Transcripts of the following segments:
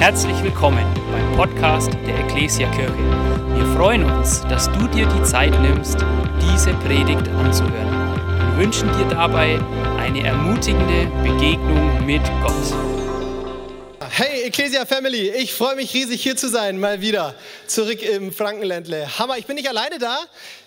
Herzlich willkommen beim Podcast der Ecclesia Kirche. Wir freuen uns, dass du dir die Zeit nimmst, diese Predigt anzuhören. Wir wünschen dir dabei eine ermutigende Begegnung mit Gott. Hey Ecclesia Family, ich freue mich riesig hier zu sein, mal wieder zurück im Frankenländle. Hammer, ich bin nicht alleine da.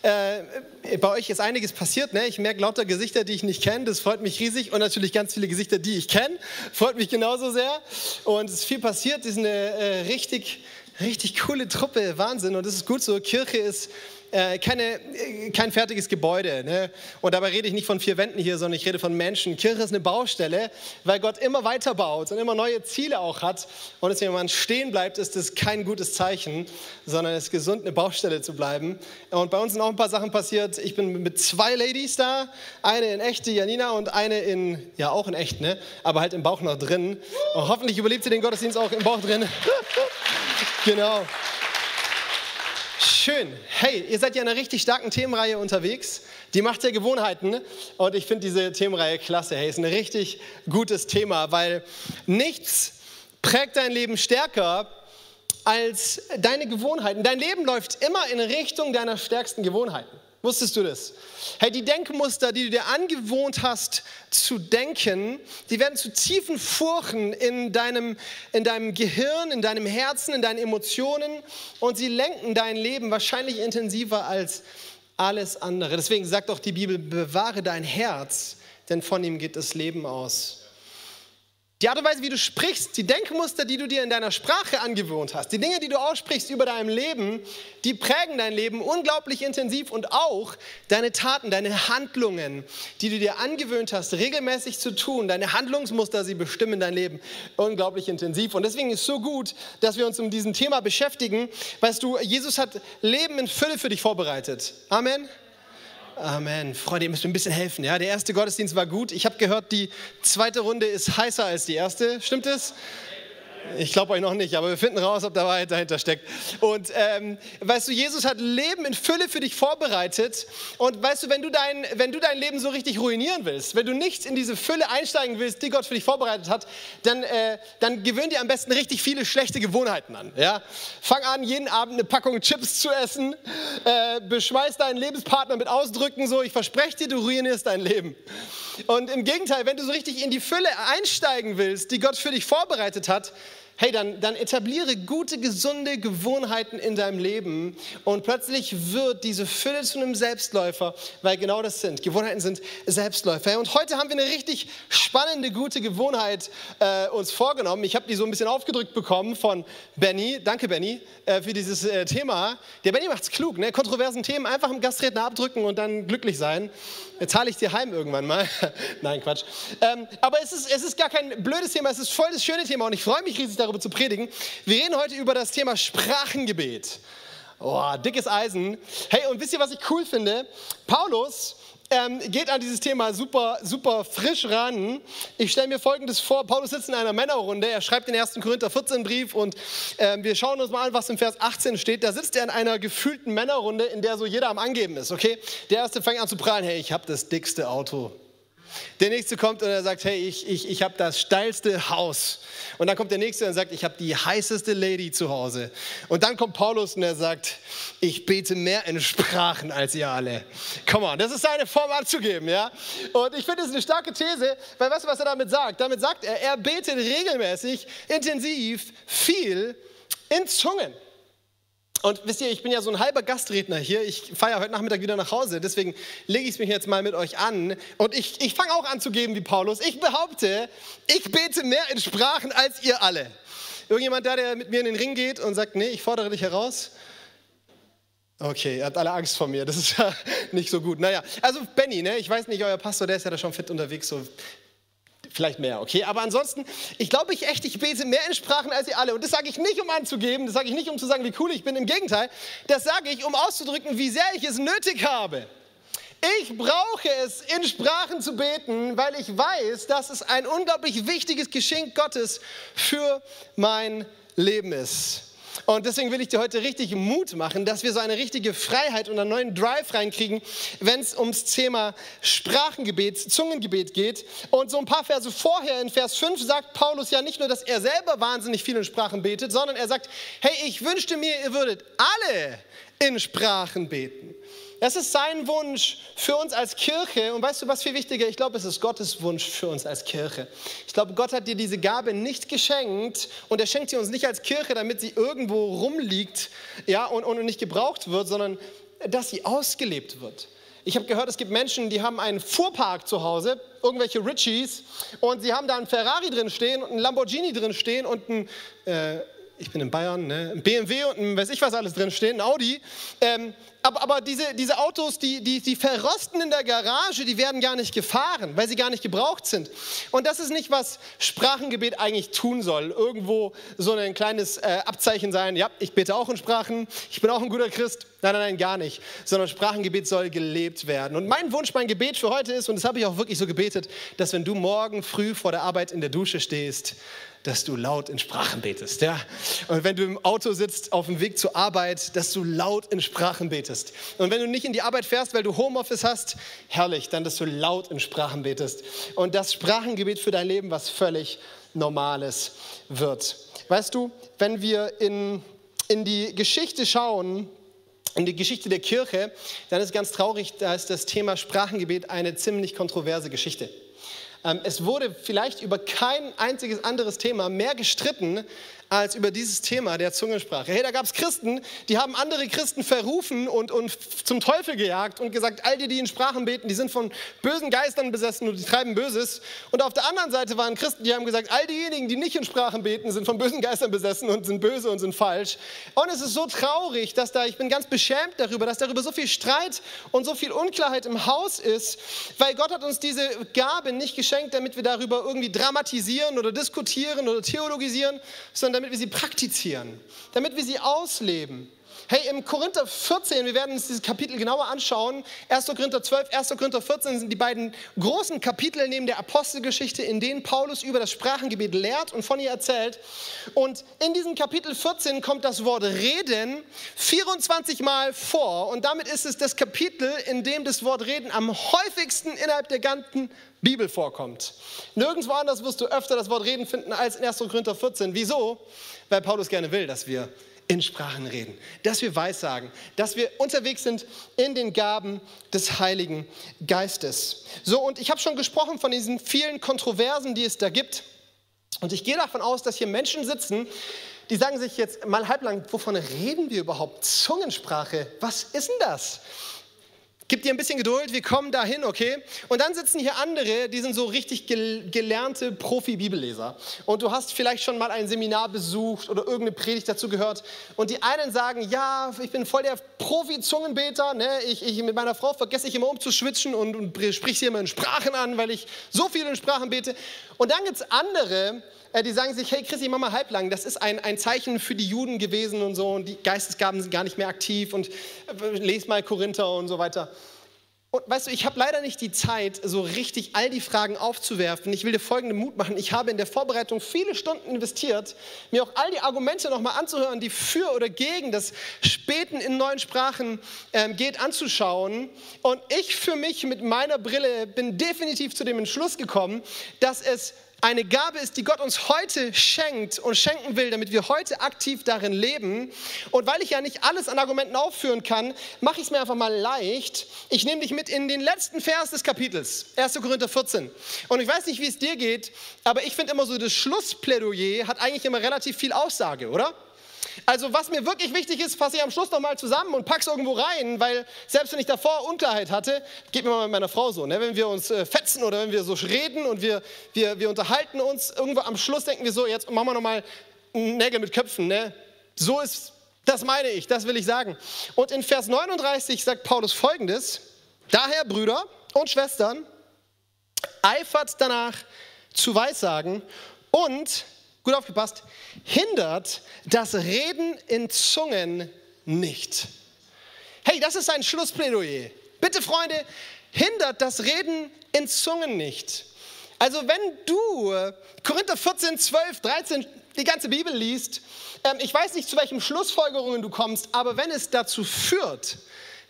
Äh, bei euch ist einiges passiert, ne? Ich merke lauter Gesichter, die ich nicht kenne, das freut mich riesig und natürlich ganz viele Gesichter, die ich kenne, freut mich genauso sehr. Und es ist viel passiert, es ist eine äh, richtig, richtig coole Truppe, Wahnsinn und das ist gut so. Kirche ist äh, keine, äh, kein fertiges Gebäude. Ne? Und dabei rede ich nicht von vier Wänden hier, sondern ich rede von Menschen. Kirche ist eine Baustelle, weil Gott immer weiter baut und immer neue Ziele auch hat. Und deswegen, wenn man stehen bleibt, ist das kein gutes Zeichen, sondern es ist gesund, eine Baustelle zu bleiben. Und bei uns sind auch ein paar Sachen passiert. Ich bin mit zwei Ladies da, eine in echt, die Janina, und eine in, ja auch in echt, ne? aber halt im Bauch noch drin. Und hoffentlich überlebt sie den Gottesdienst auch im Bauch drin. genau. Schön. Hey, ihr seid ja in einer richtig starken Themenreihe unterwegs. Die Macht der Gewohnheiten. Und ich finde diese Themenreihe klasse. Hey, ist ein richtig gutes Thema, weil nichts prägt dein Leben stärker als deine Gewohnheiten. Dein Leben läuft immer in Richtung deiner stärksten Gewohnheiten. Wusstest du das? Hey, die Denkmuster, die du dir angewohnt hast zu denken, die werden zu tiefen Furchen in deinem, in deinem Gehirn, in deinem Herzen, in deinen Emotionen und sie lenken dein Leben wahrscheinlich intensiver als alles andere. Deswegen sagt auch die Bibel, bewahre dein Herz, denn von ihm geht das Leben aus. Die Art und Weise, wie du sprichst, die Denkmuster, die du dir in deiner Sprache angewohnt hast, die Dinge, die du aussprichst über dein Leben, die prägen dein Leben unglaublich intensiv und auch deine Taten, deine Handlungen, die du dir angewöhnt hast, regelmäßig zu tun, deine Handlungsmuster, sie bestimmen dein Leben unglaublich intensiv. Und deswegen ist es so gut, dass wir uns um diesen Thema beschäftigen. Weißt du, Jesus hat Leben in Fülle für dich vorbereitet. Amen. Amen. Freunde, ihr müsst mir ein bisschen helfen. Ja? Der erste Gottesdienst war gut. Ich habe gehört, die zweite Runde ist heißer als die erste. Stimmt es? Ich glaube euch noch nicht, aber wir finden raus, ob da Wahrheit dahinter steckt. Und ähm, weißt du, Jesus hat Leben in Fülle für dich vorbereitet. Und weißt du, wenn du, dein, wenn du dein Leben so richtig ruinieren willst, wenn du nicht in diese Fülle einsteigen willst, die Gott für dich vorbereitet hat, dann, äh, dann gewöhn dir am besten richtig viele schlechte Gewohnheiten an. Ja? Fang an, jeden Abend eine Packung Chips zu essen. Äh, beschmeiß deinen Lebenspartner mit Ausdrücken so, ich verspreche dir, du ruinierst dein Leben. Und im Gegenteil, wenn du so richtig in die Fülle einsteigen willst, die Gott für dich vorbereitet hat, hey, dann, dann etabliere gute, gesunde Gewohnheiten in deinem Leben und plötzlich wird diese Fülle zu einem Selbstläufer, weil genau das sind. Gewohnheiten sind Selbstläufer. Und heute haben wir eine richtig spannende, gute Gewohnheit äh, uns vorgenommen. Ich habe die so ein bisschen aufgedrückt bekommen von Benny. Danke, Benny, äh, für dieses äh, Thema. Der Benny macht es klug, ne? kontroversen Themen einfach im Gastredner abdrücken und dann glücklich sein. Jetzt zahle ich dir heim irgendwann mal. Nein, Quatsch. Ähm, aber es ist, es ist gar kein blödes Thema, es ist voll das schöne Thema und ich freue mich riesig darüber zu predigen. Wir reden heute über das Thema Sprachengebet. Oh, dickes Eisen. Hey, und wisst ihr, was ich cool finde? Paulus ähm, geht an dieses Thema super, super frisch ran. Ich stelle mir Folgendes vor. Paulus sitzt in einer Männerrunde. Er schreibt den 1. Korinther 14 Brief und ähm, wir schauen uns mal an, was im Vers 18 steht. Da sitzt er in einer gefühlten Männerrunde, in der so jeder am Angeben ist, okay? Der Erste fängt an zu prallen. Hey, ich habe das dickste Auto der nächste kommt und er sagt, hey, ich, ich, ich habe das steilste Haus. Und dann kommt der nächste und sagt, ich habe die heißeste Lady zu Hause. Und dann kommt Paulus und er sagt, ich bete mehr in Sprachen als ihr alle. Come on, das ist seine Form anzugeben, ja? Und ich finde, ist eine starke These, weil weißt du, was er damit sagt? Damit sagt er, er betet regelmäßig, intensiv, viel in Zungen. Und wisst ihr, ich bin ja so ein halber Gastredner hier. Ich ja heute Nachmittag wieder nach Hause. Deswegen lege ich es mich jetzt mal mit euch an. Und ich, ich fange auch an zu geben wie Paulus. Ich behaupte, ich bete mehr in Sprachen als ihr alle. Irgendjemand da, der mit mir in den Ring geht und sagt, nee, ich fordere dich heraus? Okay, ihr habt alle Angst vor mir. Das ist ja nicht so gut. Naja, also Benny, ne? ich weiß nicht, euer Pastor, der ist ja da schon fit unterwegs. So vielleicht mehr, okay? Aber ansonsten, ich glaube ich echt, ich bete mehr in Sprachen als ihr alle. Und das sage ich nicht, um anzugeben, das sage ich nicht, um zu sagen, wie cool ich bin. Im Gegenteil, das sage ich, um auszudrücken, wie sehr ich es nötig habe. Ich brauche es, in Sprachen zu beten, weil ich weiß, dass es ein unglaublich wichtiges Geschenk Gottes für mein Leben ist. Und deswegen will ich dir heute richtig Mut machen, dass wir so eine richtige Freiheit und einen neuen Drive reinkriegen, wenn es ums Thema Sprachengebet, Zungengebet geht. Und so ein paar Verse vorher, in Vers 5, sagt Paulus ja nicht nur, dass er selber wahnsinnig viel in Sprachen betet, sondern er sagt, hey, ich wünschte mir, ihr würdet alle in Sprachen beten. Das ist sein Wunsch für uns als Kirche. Und weißt du, was viel wichtiger? Ich glaube, es ist Gottes Wunsch für uns als Kirche. Ich glaube, Gott hat dir diese Gabe nicht geschenkt und er schenkt sie uns nicht als Kirche, damit sie irgendwo rumliegt ja, und, und nicht gebraucht wird, sondern dass sie ausgelebt wird. Ich habe gehört, es gibt Menschen, die haben einen Fuhrpark zu Hause, irgendwelche Richies, und sie haben da einen Ferrari drin stehen und einen Lamborghini drin stehen und ein, äh, ich bin in Bayern, ne, ein BMW und ein weiß ich was alles drin stehen, ein Audi. Ähm, aber, aber diese, diese Autos, die, die, die verrosten in der Garage, die werden gar nicht gefahren, weil sie gar nicht gebraucht sind. Und das ist nicht, was Sprachengebet eigentlich tun soll. Irgendwo so ein kleines äh, Abzeichen sein, ja, ich bete auch in Sprachen, ich bin auch ein guter Christ. Nein, nein, nein, gar nicht. Sondern Sprachengebet soll gelebt werden. Und mein Wunsch, mein Gebet für heute ist, und das habe ich auch wirklich so gebetet, dass wenn du morgen früh vor der Arbeit in der Dusche stehst, dass du laut in Sprachen betest. Ja? Und wenn du im Auto sitzt auf dem Weg zur Arbeit, dass du laut in Sprachen betest. Und wenn du nicht in die Arbeit fährst, weil du Homeoffice hast, herrlich, dann, dass du laut in Sprachen betest. Und das Sprachengebet für dein Leben was völlig Normales wird. Weißt du, wenn wir in, in die Geschichte schauen, in die Geschichte der Kirche, dann ist ganz traurig, da ist das Thema Sprachengebet eine ziemlich kontroverse Geschichte. Ähm, es wurde vielleicht über kein einziges anderes Thema mehr gestritten als über dieses Thema der Zungensprache. Hey, da gab es Christen, die haben andere Christen verrufen und, und zum Teufel gejagt und gesagt, all die, die in Sprachen beten, die sind von bösen Geistern besessen und die treiben Böses. Und auf der anderen Seite waren Christen, die haben gesagt, all diejenigen, die nicht in Sprachen beten, sind von bösen Geistern besessen und sind böse und sind falsch. Und es ist so traurig, dass da, ich bin ganz beschämt darüber, dass darüber so viel Streit und so viel Unklarheit im Haus ist, weil Gott hat uns diese Gabe nicht geschenkt, damit wir darüber irgendwie dramatisieren oder diskutieren oder theologisieren, sondern damit wir sie praktizieren, damit wir sie ausleben. Hey, im Korinther 14, wir werden uns dieses Kapitel genauer anschauen. 1. Korinther 12, 1. Korinther 14 sind die beiden großen Kapitel neben der Apostelgeschichte, in denen Paulus über das Sprachengebet lehrt und von ihr erzählt. Und in diesem Kapitel 14 kommt das Wort Reden 24 Mal vor. Und damit ist es das Kapitel, in dem das Wort Reden am häufigsten innerhalb der ganzen Bibel vorkommt. Nirgendwo anders wirst du öfter das Wort Reden finden als in 1. Korinther 14. Wieso? Weil Paulus gerne will, dass wir in Sprachen reden, dass wir Weissagen, dass wir unterwegs sind in den Gaben des Heiligen Geistes. So, und ich habe schon gesprochen von diesen vielen Kontroversen, die es da gibt. Und ich gehe davon aus, dass hier Menschen sitzen, die sagen sich jetzt mal halblang, wovon reden wir überhaupt? Zungensprache, was ist denn das? Gib dir ein bisschen Geduld, wir kommen dahin, okay? Und dann sitzen hier andere, die sind so richtig gelernte Profi-Bibelleser. Und du hast vielleicht schon mal ein Seminar besucht oder irgendeine Predigt dazu gehört. Und die einen sagen, ja, ich bin voll der Profi-Zungenbeter. Ne? Ich, ich, mit meiner Frau vergesse ich immer umzuschwitzen und, und sprich sie immer in Sprachen an, weil ich so viel in Sprachen bete. Und dann gibt es andere, die sagen sich, hey Christi, mach mal halblang, das ist ein, ein Zeichen für die Juden gewesen und so und die Geistesgaben sind gar nicht mehr aktiv und äh, les mal Korinther und so weiter. Und weißt du, ich habe leider nicht die Zeit, so richtig all die Fragen aufzuwerfen. Ich will dir folgenden Mut machen. Ich habe in der Vorbereitung viele Stunden investiert, mir auch all die Argumente nochmal anzuhören, die für oder gegen das Späten in neuen Sprachen ähm, geht, anzuschauen. Und ich für mich mit meiner Brille bin definitiv zu dem Entschluss gekommen, dass es eine Gabe ist, die Gott uns heute schenkt und schenken will, damit wir heute aktiv darin leben. Und weil ich ja nicht alles an Argumenten aufführen kann, mache ich es mir einfach mal leicht. Ich nehme dich mit in den letzten Vers des Kapitels, 1. Korinther 14. Und ich weiß nicht, wie es dir geht, aber ich finde immer so, das Schlussplädoyer hat eigentlich immer relativ viel Aussage, oder? Also was mir wirklich wichtig ist, fasse ich am Schluss nochmal zusammen und pack's irgendwo rein, weil selbst wenn ich davor Unklarheit hatte, geht mir mal mit meiner Frau so, ne? wenn wir uns äh, fetzen oder wenn wir so reden und wir, wir, wir unterhalten uns, irgendwo am Schluss denken wir so, jetzt machen wir nochmal Nägel mit Köpfen. Ne? So ist, das meine ich, das will ich sagen. Und in Vers 39 sagt Paulus folgendes, daher Brüder und Schwestern, eifert danach zu Weissagen und gut aufgepasst, hindert das Reden in Zungen nicht. Hey, das ist ein Schlussplädoyer. Bitte, Freunde, hindert das Reden in Zungen nicht. Also wenn du Korinther 14, 12, 13 die ganze Bibel liest, ähm, ich weiß nicht, zu welchen Schlussfolgerungen du kommst, aber wenn es dazu führt,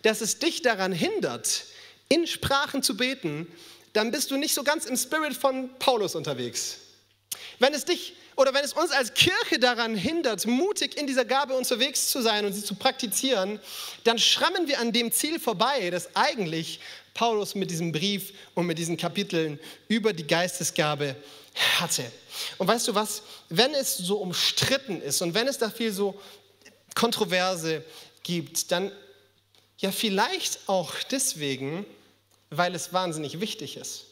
dass es dich daran hindert, in Sprachen zu beten, dann bist du nicht so ganz im Spirit von Paulus unterwegs. Wenn es dich oder wenn es uns als Kirche daran hindert, mutig in dieser Gabe unterwegs zu sein und sie zu praktizieren, dann schrammen wir an dem Ziel vorbei, das eigentlich Paulus mit diesem Brief und mit diesen Kapiteln über die Geistesgabe hatte. Und weißt du was, wenn es so umstritten ist und wenn es da viel so Kontroverse gibt, dann ja vielleicht auch deswegen, weil es wahnsinnig wichtig ist.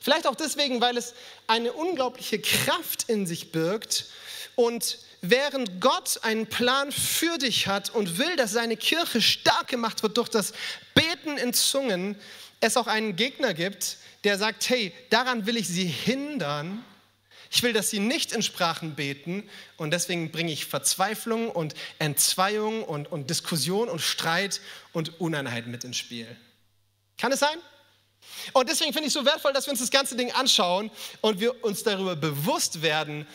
Vielleicht auch deswegen, weil es eine unglaubliche Kraft in sich birgt und während Gott einen Plan für dich hat und will, dass seine Kirche stark gemacht wird durch das Beten in Zungen, es auch einen Gegner gibt, der sagt, hey, daran will ich sie hindern. Ich will, dass sie nicht in Sprachen beten und deswegen bringe ich Verzweiflung und Entzweiung und, und Diskussion und Streit und Uneinheit mit ins Spiel. Kann es sein? Und deswegen finde ich es so wertvoll, dass wir uns das ganze Ding anschauen und wir uns darüber bewusst werden,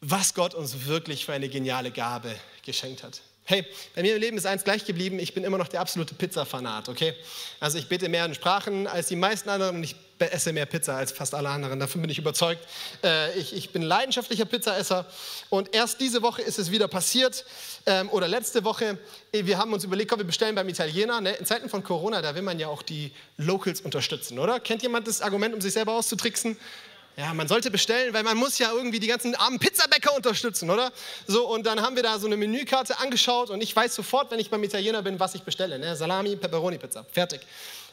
was Gott uns wirklich für eine geniale Gabe geschenkt hat. Hey, bei mir im Leben ist eins gleich geblieben, ich bin immer noch der absolute Pizza-Fanat, okay? Also ich bete mehr in Sprachen als die meisten anderen und ich esse mehr Pizza als fast alle anderen, davon bin ich überzeugt. Äh, ich, ich bin leidenschaftlicher Pizzaesser und erst diese Woche ist es wieder passiert ähm, oder letzte Woche, äh, wir haben uns überlegt, komm, wir bestellen beim Italiener. Ne? In Zeiten von Corona, da will man ja auch die Locals unterstützen, oder? Kennt jemand das Argument, um sich selber auszutricksen? Ja, man sollte bestellen, weil man muss ja irgendwie die ganzen armen Pizzabäcker unterstützen, oder? So, und dann haben wir da so eine Menükarte angeschaut und ich weiß sofort, wenn ich beim Italiener bin, was ich bestelle. Ne? Salami, Pepperoni, Pizza. Fertig.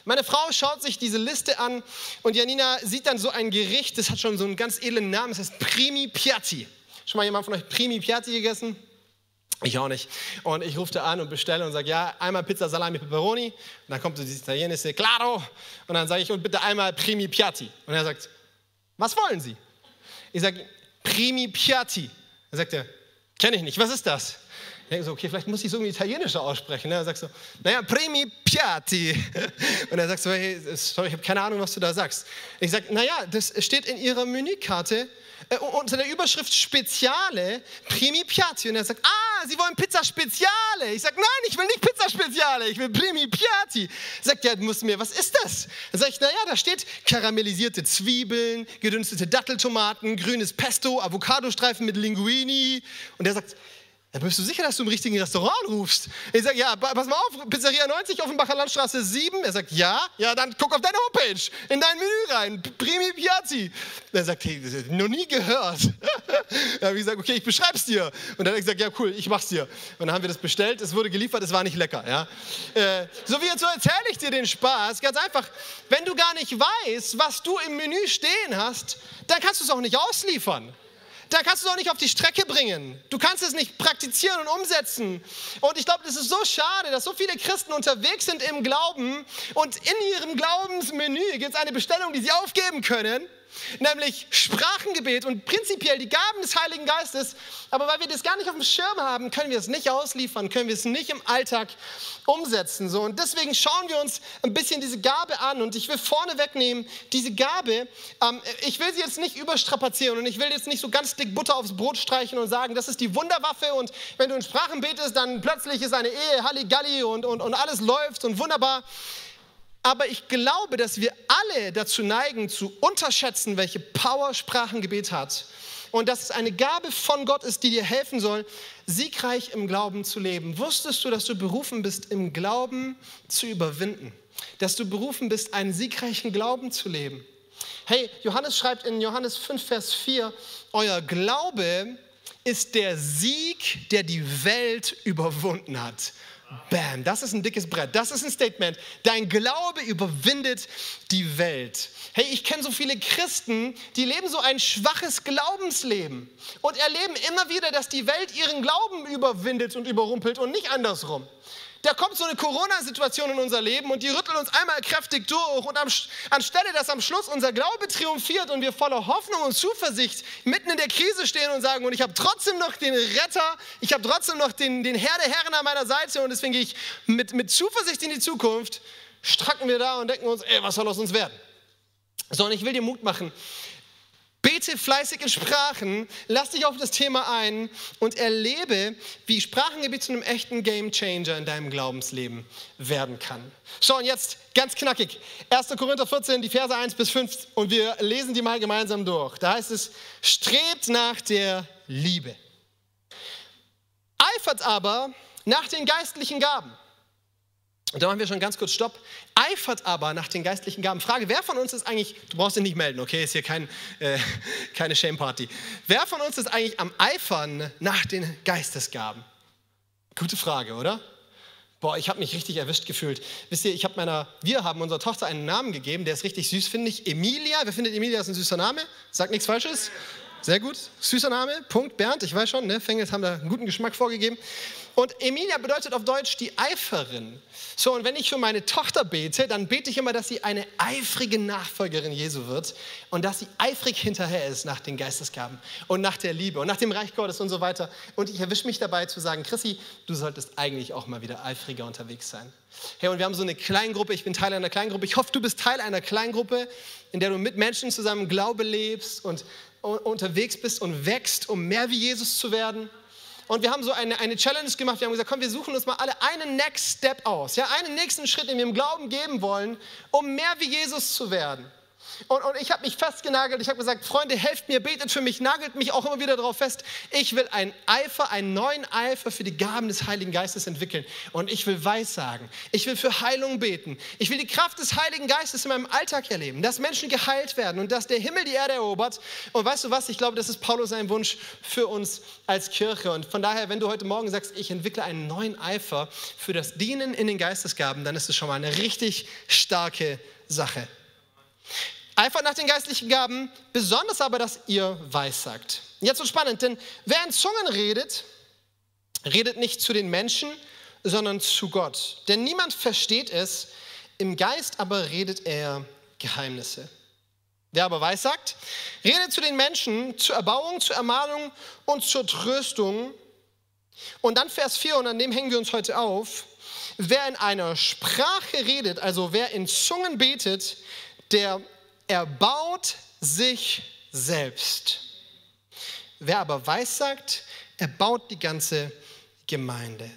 Meine Frau schaut sich diese Liste an und Janina sieht dann so ein Gericht, das hat schon so einen ganz edlen Namen, das heißt Primi Piatti. Schon mal jemand von euch Primi Piatti gegessen? Ich auch nicht. Und ich rufe da an und bestelle und sage, ja, einmal Pizza Salami Pepperoni. Und dann kommt so dieses italienische Claro. Und dann sage ich, und bitte einmal Primi Piatti. Und er sagt, was wollen Sie? Ich sage, Primi Piatti. Dann sagt er, kenne ich nicht, was ist das? Denke so, okay, vielleicht muss ich so irgendwie italienischer aussprechen. Ne? Er sagt so, naja, Primi Piatti. Und er sagt so, hey, sorry, ich habe keine Ahnung, was du da sagst. Ich sage, naja, das steht in Ihrer Menükarte äh, unter der Überschrift Speziale Primi Piatti. Und er sagt, ah, Sie wollen Pizza Speziale. Ich sage, nein, ich will nicht Pizza Speziale, ich will Primi Piatti. Sagt er, muss mir, was ist das? Dann sage ich, naja, da steht karamellisierte Zwiebeln, gedünstete Datteltomaten, grünes Pesto, Avocadostreifen mit Linguini. Und er sagt, dann bist du sicher, dass du im richtigen Restaurant rufst? Ich sage, ja, pass mal auf, Pizzeria 90 Offenbacher Landstraße 7. Er sagt, ja, ja, dann guck auf deine Homepage, in dein Menü rein, Primi Piazzi. Er sagt, hey, noch nie gehört. da habe ich gesagt, okay, ich beschreib's dir. Und dann hat er gesagt, ja, cool, ich mach's dir. Und dann haben wir das bestellt, es wurde geliefert, es war nicht lecker. Ja? Äh, so wie jetzt so erzähle ich dir den Spaß. Ganz einfach, wenn du gar nicht weißt, was du im Menü stehen hast, dann kannst du es auch nicht ausliefern da kannst du auch nicht auf die Strecke bringen. Du kannst es nicht praktizieren und umsetzen. Und ich glaube, das ist so schade, dass so viele Christen unterwegs sind im Glauben und in ihrem Glaubensmenü gibt es eine Bestellung, die sie aufgeben können nämlich Sprachengebet und prinzipiell die Gaben des Heiligen Geistes. Aber weil wir das gar nicht auf dem Schirm haben, können wir es nicht ausliefern, können wir es nicht im Alltag umsetzen. So. Und deswegen schauen wir uns ein bisschen diese Gabe an und ich will vorne wegnehmen, diese Gabe, ähm, ich will sie jetzt nicht überstrapazieren und ich will jetzt nicht so ganz dick Butter aufs Brot streichen und sagen, das ist die Wunderwaffe und wenn du in Sprachen betest, dann plötzlich ist eine Ehe Halligalli und, und, und alles läuft und wunderbar. Aber ich glaube, dass wir alle dazu neigen, zu unterschätzen, welche Power Sprachengebet hat. Und dass es eine Gabe von Gott ist, die dir helfen soll, siegreich im Glauben zu leben. Wusstest du, dass du berufen bist, im Glauben zu überwinden? Dass du berufen bist, einen siegreichen Glauben zu leben? Hey, Johannes schreibt in Johannes 5, Vers 4, euer Glaube ist der Sieg, der die Welt überwunden hat. Bam, das ist ein dickes Brett. Das ist ein Statement. Dein Glaube überwindet die Welt. Hey, ich kenne so viele Christen, die leben so ein schwaches Glaubensleben und erleben immer wieder, dass die Welt ihren Glauben überwindet und überrumpelt und nicht andersrum da kommt so eine Corona-Situation in unser Leben und die rüttelt uns einmal kräftig durch. Und am, anstelle, dass am Schluss unser Glaube triumphiert und wir voller Hoffnung und Zuversicht mitten in der Krise stehen und sagen, und ich habe trotzdem noch den Retter, ich habe trotzdem noch den, den Herr der Herren an meiner Seite und deswegen gehe ich mit, mit Zuversicht in die Zukunft, stracken wir da und denken uns, ey, was soll aus uns werden? So, und ich will dir Mut machen. Bete fleißig in Sprachen, lass dich auf das Thema ein und erlebe, wie Sprachengebet zu einem echten Game Changer in deinem Glaubensleben werden kann. Schau, und jetzt ganz knackig. 1. Korinther 14, die Verse 1 bis 5 und wir lesen die mal gemeinsam durch. Da heißt es, strebt nach der Liebe. Eifert aber nach den geistlichen Gaben. Und da machen wir schon ganz kurz Stopp. Eifert aber nach den geistlichen Gaben. Frage, wer von uns ist eigentlich, du brauchst dich nicht melden, okay, ist hier kein, äh, keine Shame-Party. Wer von uns ist eigentlich am Eifern nach den Geistesgaben? Gute Frage, oder? Boah, ich habe mich richtig erwischt gefühlt. Wisst ihr, ich habe meiner, wir haben unserer Tochter einen Namen gegeben, der ist richtig süß, finde ich. Emilia. Wer findet Emilia ist ein süßer Name? Sagt nichts Falsches? Sehr gut. Süßer Name. Punkt. Bernd, ich weiß schon, ne? Fengels haben da einen guten Geschmack vorgegeben. Und Emilia bedeutet auf Deutsch die Eiferin. So, und wenn ich für meine Tochter bete, dann bete ich immer, dass sie eine eifrige Nachfolgerin Jesu wird und dass sie eifrig hinterher ist nach den Geistesgaben und nach der Liebe und nach dem Reich Gottes und so weiter. Und ich erwische mich dabei zu sagen, Chrissy, du solltest eigentlich auch mal wieder eifriger unterwegs sein. Hey, und wir haben so eine Kleingruppe, ich bin Teil einer Kleingruppe. Ich hoffe, du bist Teil einer Kleingruppe, in der du mit Menschen zusammen Glaube lebst und unterwegs bist und wächst, um mehr wie Jesus zu werden. Und wir haben so eine, eine Challenge gemacht. Wir haben gesagt, komm, wir suchen uns mal alle einen Next Step aus. Ja, einen nächsten Schritt, den wir im Glauben geben wollen, um mehr wie Jesus zu werden. Und, und ich habe mich festgenagelt. Ich habe gesagt, Freunde, helft mir, betet für mich, nagelt mich auch immer wieder darauf fest. Ich will einen Eifer, einen neuen Eifer für die Gaben des Heiligen Geistes entwickeln. Und ich will Weissagen. Ich will für Heilung beten. Ich will die Kraft des Heiligen Geistes in meinem Alltag erleben, dass Menschen geheilt werden und dass der Himmel die Erde erobert. Und weißt du was? Ich glaube, das ist Paulus sein Wunsch für uns als Kirche. Und von daher, wenn du heute Morgen sagst, ich entwickle einen neuen Eifer für das Dienen in den Geistesgaben, dann ist es schon mal eine richtig starke Sache. Einfach nach den geistlichen Gaben, besonders aber, dass ihr weissagt. Jetzt wird spannend, denn wer in Zungen redet, redet nicht zu den Menschen, sondern zu Gott. Denn niemand versteht es, im Geist aber redet er Geheimnisse. Wer aber weissagt, redet zu den Menschen zur Erbauung, zur Ermahnung und zur Tröstung. Und dann Vers 4, und an dem hängen wir uns heute auf. Wer in einer Sprache redet, also wer in Zungen betet, der er baut sich selbst. Wer aber weissagt, er baut die ganze Gemeinde.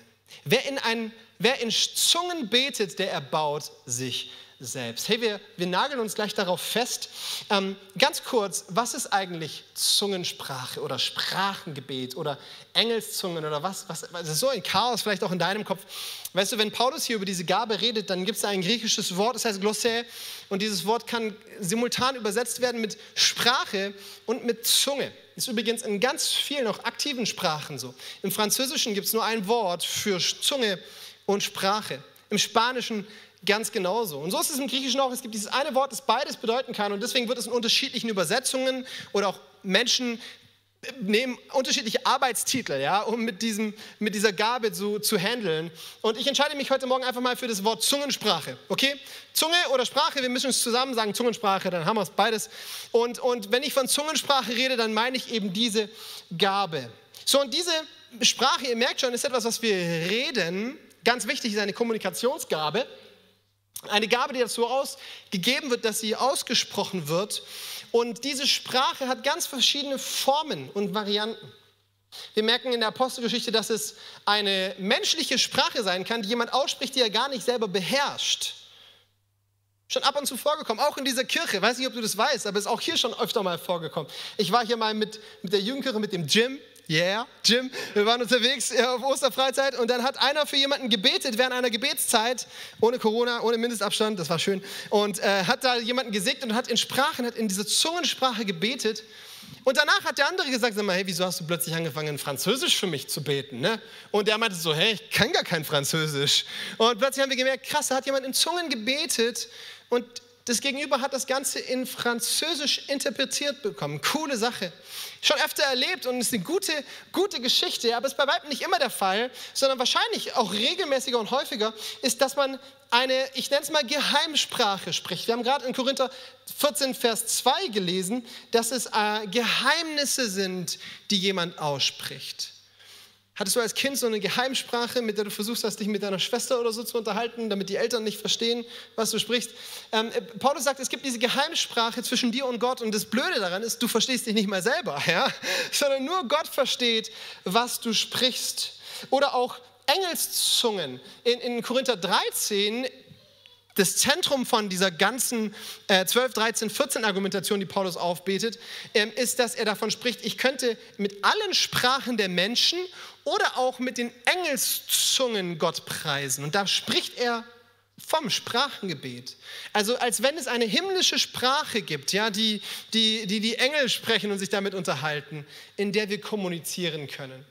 Wer in, ein, wer in Zungen betet, der erbaut sich selbst. Hey, wir, wir nageln uns gleich darauf fest. Ähm, ganz kurz, was ist eigentlich Zungensprache oder Sprachengebet oder Engelszungen oder was? was das ist so ein Chaos, vielleicht auch in deinem Kopf. Weißt du, wenn Paulus hier über diese Gabe redet, dann gibt es ein griechisches Wort, das heißt Glossä, und dieses Wort kann simultan übersetzt werden mit Sprache und mit Zunge. Ist übrigens in ganz vielen auch aktiven Sprachen so. Im Französischen gibt es nur ein Wort für Zunge und Sprache. Im Spanischen ganz genauso. Und so ist es im Griechischen auch. Es gibt dieses eine Wort, das beides bedeuten kann. Und deswegen wird es in unterschiedlichen Übersetzungen oder auch Menschen nehmen unterschiedliche Arbeitstitel, ja, um mit, diesem, mit dieser Gabe zu, zu handeln. Und ich entscheide mich heute Morgen einfach mal für das Wort Zungensprache. Okay? Zunge oder Sprache, wir müssen es zusammen sagen, Zungensprache, dann haben wir es beides. Und, und wenn ich von Zungensprache rede, dann meine ich eben diese Gabe. So, und diese Sprache, ihr merkt schon, ist etwas, was wir reden. Ganz wichtig ist eine Kommunikationsgabe. Eine Gabe, die dazu ausgegeben wird, dass sie ausgesprochen wird. Und diese Sprache hat ganz verschiedene Formen und Varianten. Wir merken in der Apostelgeschichte, dass es eine menschliche Sprache sein kann, die jemand ausspricht, die er gar nicht selber beherrscht. Schon ab und zu vorgekommen, auch in dieser Kirche. Weiß nicht, ob du das weißt, aber es ist auch hier schon öfter mal vorgekommen. Ich war hier mal mit, mit der Jugendkirche, mit dem Jim Yeah, Jim, wir waren unterwegs auf Osterfreizeit und dann hat einer für jemanden gebetet während einer Gebetszeit, ohne Corona, ohne Mindestabstand, das war schön, und äh, hat da jemanden gesegnet und hat in Sprachen, hat in dieser Zungensprache gebetet. Und danach hat der andere gesagt, sag mal, hey, wieso hast du plötzlich angefangen, Französisch für mich zu beten? Ne? Und der meinte so, hey, ich kann gar kein Französisch. Und plötzlich haben wir gemerkt, krass, da hat jemand in Zungen gebetet und das Gegenüber hat das Ganze in Französisch interpretiert bekommen. Coole Sache. Schon öfter erlebt und ist eine gute, gute Geschichte, aber ist bei weitem nicht immer der Fall, sondern wahrscheinlich auch regelmäßiger und häufiger ist, dass man eine, ich nenne es mal Geheimsprache spricht. Wir haben gerade in Korinther 14, Vers 2 gelesen, dass es äh, Geheimnisse sind, die jemand ausspricht. Hattest du als Kind so eine Geheimsprache, mit der du versucht hast, dich mit deiner Schwester oder so zu unterhalten, damit die Eltern nicht verstehen, was du sprichst? Ähm, äh, Paulus sagt, es gibt diese Geheimsprache zwischen dir und Gott und das Blöde daran ist, du verstehst dich nicht mal selber, ja? sondern nur Gott versteht, was du sprichst. Oder auch Engelszungen. In, in Korinther 13 das Zentrum von dieser ganzen äh, 12, 13, 14 Argumentation, die Paulus aufbetet, ähm, ist, dass er davon spricht, ich könnte mit allen Sprachen der Menschen oder auch mit den Engelszungen Gott preisen. Und da spricht er vom Sprachengebet. Also als wenn es eine himmlische Sprache gibt, ja, die, die, die die Engel sprechen und sich damit unterhalten, in der wir kommunizieren können.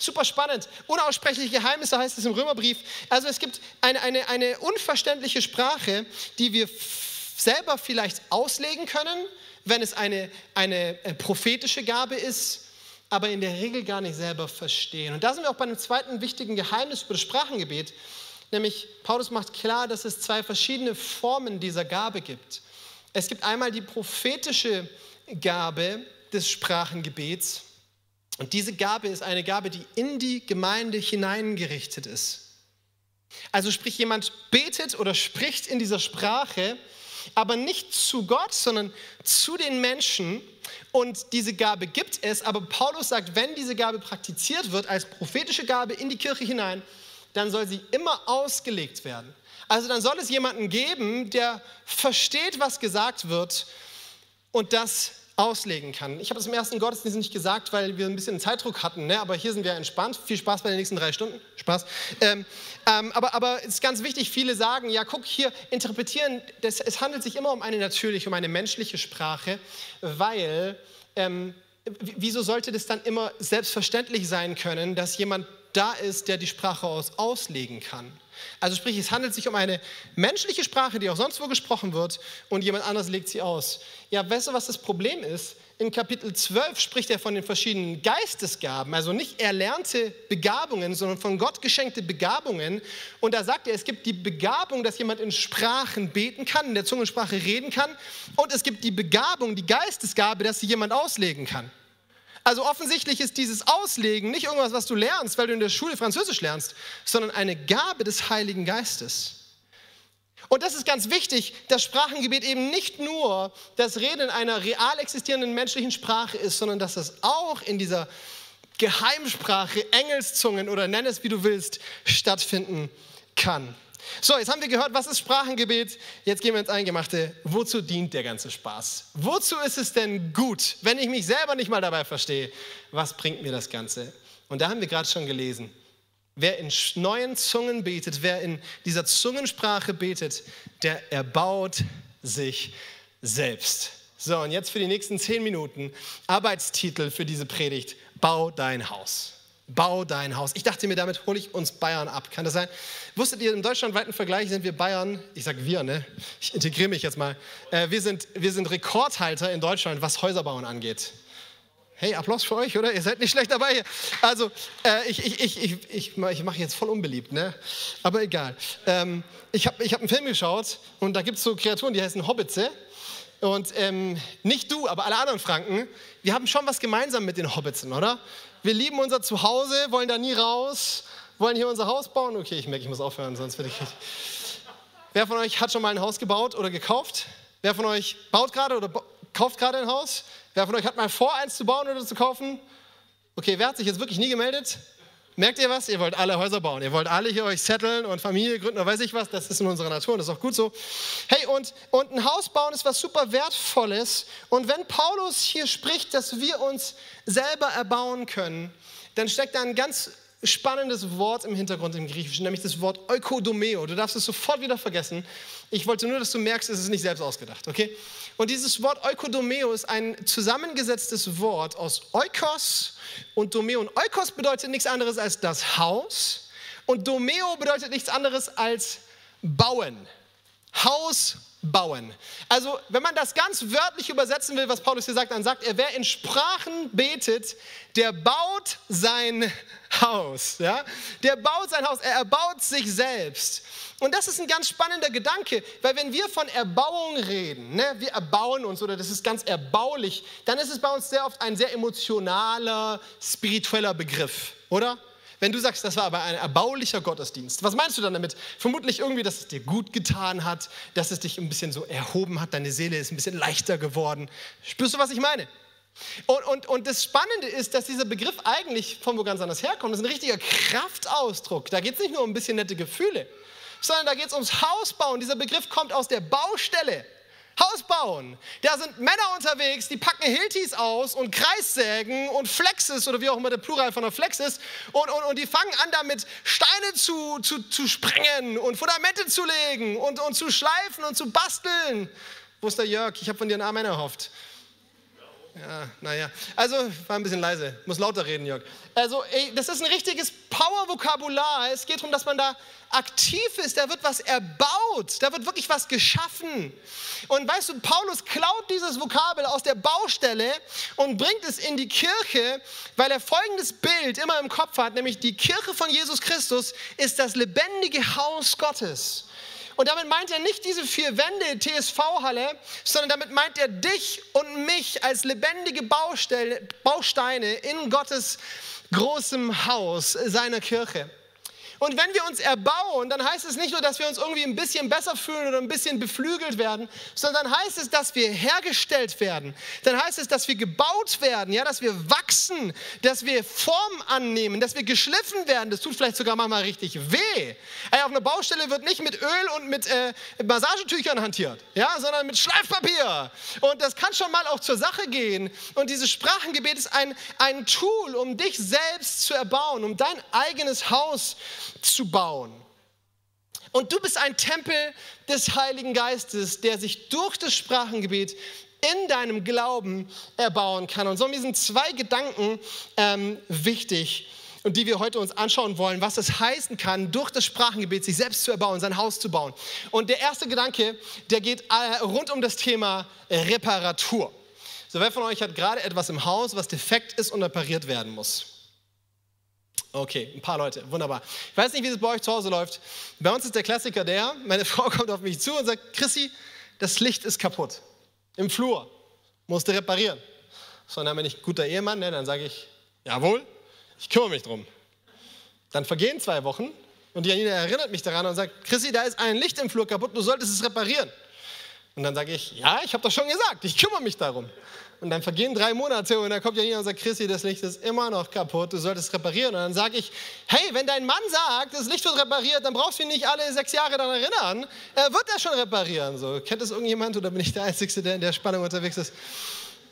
Super spannend. Unaussprechliche Geheimnisse heißt es im Römerbrief. Also es gibt eine, eine, eine unverständliche Sprache, die wir selber vielleicht auslegen können, wenn es eine, eine äh, prophetische Gabe ist, aber in der Regel gar nicht selber verstehen. Und da sind wir auch bei einem zweiten wichtigen Geheimnis über das Sprachengebet, nämlich Paulus macht klar, dass es zwei verschiedene Formen dieser Gabe gibt. Es gibt einmal die prophetische Gabe des Sprachengebets und diese Gabe ist eine Gabe, die in die Gemeinde hineingerichtet ist. Also sprich, jemand betet oder spricht in dieser Sprache, aber nicht zu Gott, sondern zu den Menschen. Und diese Gabe gibt es, aber Paulus sagt, wenn diese Gabe praktiziert wird als prophetische Gabe in die Kirche hinein, dann soll sie immer ausgelegt werden. Also dann soll es jemanden geben, der versteht, was gesagt wird und das auslegen kann. Ich habe das im ersten Gottesdienst nicht gesagt, weil wir ein bisschen Zeitdruck hatten, ne? aber hier sind wir entspannt. Viel Spaß bei den nächsten drei Stunden. Spaß. Ähm, ähm, aber, aber es ist ganz wichtig, viele sagen, ja guck hier, interpretieren, das, es handelt sich immer um eine natürliche, um eine menschliche Sprache, weil ähm, wieso sollte das dann immer selbstverständlich sein können, dass jemand da ist, der die Sprache aus auslegen kann? Also sprich, es handelt sich um eine menschliche Sprache, die auch sonst wo gesprochen wird und jemand anders legt sie aus. Ja, weißt du, was das Problem ist? In Kapitel 12 spricht er von den verschiedenen Geistesgaben, also nicht erlernte Begabungen, sondern von Gott geschenkte Begabungen. Und da sagt er, es gibt die Begabung, dass jemand in Sprachen beten kann, in der Zungensprache reden kann. Und es gibt die Begabung, die Geistesgabe, dass sie jemand auslegen kann. Also offensichtlich ist dieses Auslegen nicht irgendwas, was du lernst, weil du in der Schule Französisch lernst, sondern eine Gabe des Heiligen Geistes. Und das ist ganz wichtig, dass Sprachengebet eben nicht nur das Reden in einer real existierenden menschlichen Sprache ist, sondern dass das auch in dieser Geheimsprache, Engelszungen oder nenn es wie du willst, stattfinden kann. So, jetzt haben wir gehört, was ist Sprachengebet? Jetzt gehen wir ins Eingemachte. Wozu dient der ganze Spaß? Wozu ist es denn gut, wenn ich mich selber nicht mal dabei verstehe? Was bringt mir das Ganze? Und da haben wir gerade schon gelesen. Wer in neuen Zungen betet, wer in dieser Zungensprache betet, der erbaut sich selbst. So, und jetzt für die nächsten zehn Minuten Arbeitstitel für diese Predigt: Bau dein Haus. Bau dein Haus. Ich dachte mir, damit hole ich uns Bayern ab. Kann das sein? Wusstet ihr, im deutschlandweiten Vergleich sind wir Bayern, ich sage wir, ne? ich integriere mich jetzt mal, äh, wir, sind, wir sind Rekordhalter in Deutschland, was Häuserbauen angeht. Hey, Applaus für euch, oder? Ihr seid nicht schlecht dabei hier. Also, äh, ich, ich, ich, ich, ich, ich mache jetzt voll unbeliebt, ne? aber egal. Ähm, ich habe ich hab einen Film geschaut und da gibt es so Kreaturen, die heißen Hobbitze. Und ähm, nicht du, aber alle anderen Franken, wir haben schon was gemeinsam mit den Hobbitzen, oder? Wir lieben unser Zuhause, wollen da nie raus, wollen hier unser Haus bauen. Okay, ich merke, ich muss aufhören, sonst werde ich. Wer von euch hat schon mal ein Haus gebaut oder gekauft? Wer von euch baut gerade oder kauft gerade ein Haus? Wer von euch hat mal vor, eins zu bauen oder zu kaufen? Okay, wer hat sich jetzt wirklich nie gemeldet? Merkt ihr was? Ihr wollt alle Häuser bauen. Ihr wollt alle hier euch setteln und Familie gründen oder weiß ich was. Das ist in unserer Natur und das ist auch gut so. Hey, und, und ein Haus bauen ist was super Wertvolles. Und wenn Paulus hier spricht, dass wir uns selber erbauen können, dann steckt da ein ganz spannendes Wort im Hintergrund im Griechischen, nämlich das Wort Eukodomeo. Du darfst es sofort wieder vergessen. Ich wollte nur, dass du merkst, es ist nicht selbst ausgedacht, okay? Und dieses Wort Eukodomeo ist ein zusammengesetztes Wort aus Eukos und Domeo. Und Eukos bedeutet nichts anderes als das Haus und Domeo bedeutet nichts anderes als bauen. Haus bauen. Also, wenn man das ganz wörtlich übersetzen will, was Paulus hier sagt, dann sagt er, wer in Sprachen betet, der baut sein Haus. Ja? Der baut sein Haus, er erbaut sich selbst. Und das ist ein ganz spannender Gedanke, weil wenn wir von Erbauung reden, ne, wir erbauen uns oder das ist ganz erbaulich, dann ist es bei uns sehr oft ein sehr emotionaler, spiritueller Begriff, oder? Wenn du sagst, das war aber ein erbaulicher Gottesdienst, was meinst du dann damit? Vermutlich irgendwie, dass es dir gut getan hat, dass es dich ein bisschen so erhoben hat, deine Seele ist ein bisschen leichter geworden. Spürst du, was ich meine? Und, und, und das Spannende ist, dass dieser Begriff eigentlich von wo ganz anders herkommt. Das ist ein richtiger Kraftausdruck. Da geht es nicht nur um ein bisschen nette Gefühle, sondern da geht es ums Hausbauen. Dieser Begriff kommt aus der Baustelle. Haus bauen. Da sind Männer unterwegs, die packen Hiltis aus und Kreissägen und Flexes oder wie auch immer der Plural von der Flex ist und, und, und die fangen an damit Steine zu, zu, zu sprengen und Fundamente zu legen und, und zu schleifen und zu basteln. Wo ist der Jörg? Ich habe von dir einen Amen erhofft. Ja, naja. Also, war ein bisschen leise. Muss lauter reden, Jörg. Also, ey, das ist ein richtiges Power-Vokabular. Es geht darum, dass man da aktiv ist. Da wird was erbaut. Da wird wirklich was geschaffen. Und weißt du, Paulus klaut dieses Vokabel aus der Baustelle und bringt es in die Kirche, weil er folgendes Bild immer im Kopf hat, nämlich die Kirche von Jesus Christus ist das lebendige Haus Gottes. Und damit meint er nicht diese vier Wände, TSV-Halle, sondern damit meint er dich und mich als lebendige Bausteine in Gottes großem Haus, seiner Kirche. Und wenn wir uns erbauen, dann heißt es nicht nur, dass wir uns irgendwie ein bisschen besser fühlen oder ein bisschen beflügelt werden, sondern heißt es, dass wir hergestellt werden. Dann heißt es, dass wir gebaut werden, ja, dass wir wachsen, dass wir Form annehmen, dass wir geschliffen werden. Das tut vielleicht sogar manchmal richtig weh. Ey, auf einer Baustelle wird nicht mit Öl und mit äh, Massagetüchern hantiert, ja, sondern mit Schleifpapier. Und das kann schon mal auch zur Sache gehen. Und dieses Sprachengebet ist ein, ein Tool, um dich selbst zu erbauen, um dein eigenes Haus zu bauen. Und du bist ein Tempel des Heiligen Geistes, der sich durch das Sprachengebet in deinem Glauben erbauen kann. Und so sind zwei Gedanken ähm, wichtig und die wir heute uns anschauen wollen, was es heißen kann, durch das Sprachengebet sich selbst zu erbauen, sein Haus zu bauen. Und der erste Gedanke, der geht äh, rund um das Thema Reparatur. So, wer von euch hat gerade etwas im Haus, was defekt ist und repariert werden muss? Okay, ein paar Leute, wunderbar. Ich weiß nicht, wie es bei euch zu Hause läuft. Bei uns ist der Klassiker der, meine Frau kommt auf mich zu und sagt, Chrissy, das Licht ist kaputt. Im Flur. Musste reparieren. So, dann bin ich guter Ehemann, ne, dann sage ich, jawohl, ich kümmere mich drum. Dann vergehen zwei Wochen und Janina erinnert mich daran und sagt, Chrissy, da ist ein Licht im Flur kaputt, du solltest es reparieren. Und dann sage ich, ja, ich habe doch schon gesagt, ich kümmere mich darum. Und dann vergehen drei Monate und dann kommt ja jemand und sagt, Chrissy, das Licht ist immer noch kaputt, du solltest es reparieren. Und dann sage ich, hey, wenn dein Mann sagt, das Licht wird repariert, dann brauchst du ihn nicht alle sechs Jahre daran erinnern. Er wird das schon reparieren. So, kennt das irgendjemand oder bin ich der Einzige, der in der Spannung unterwegs ist?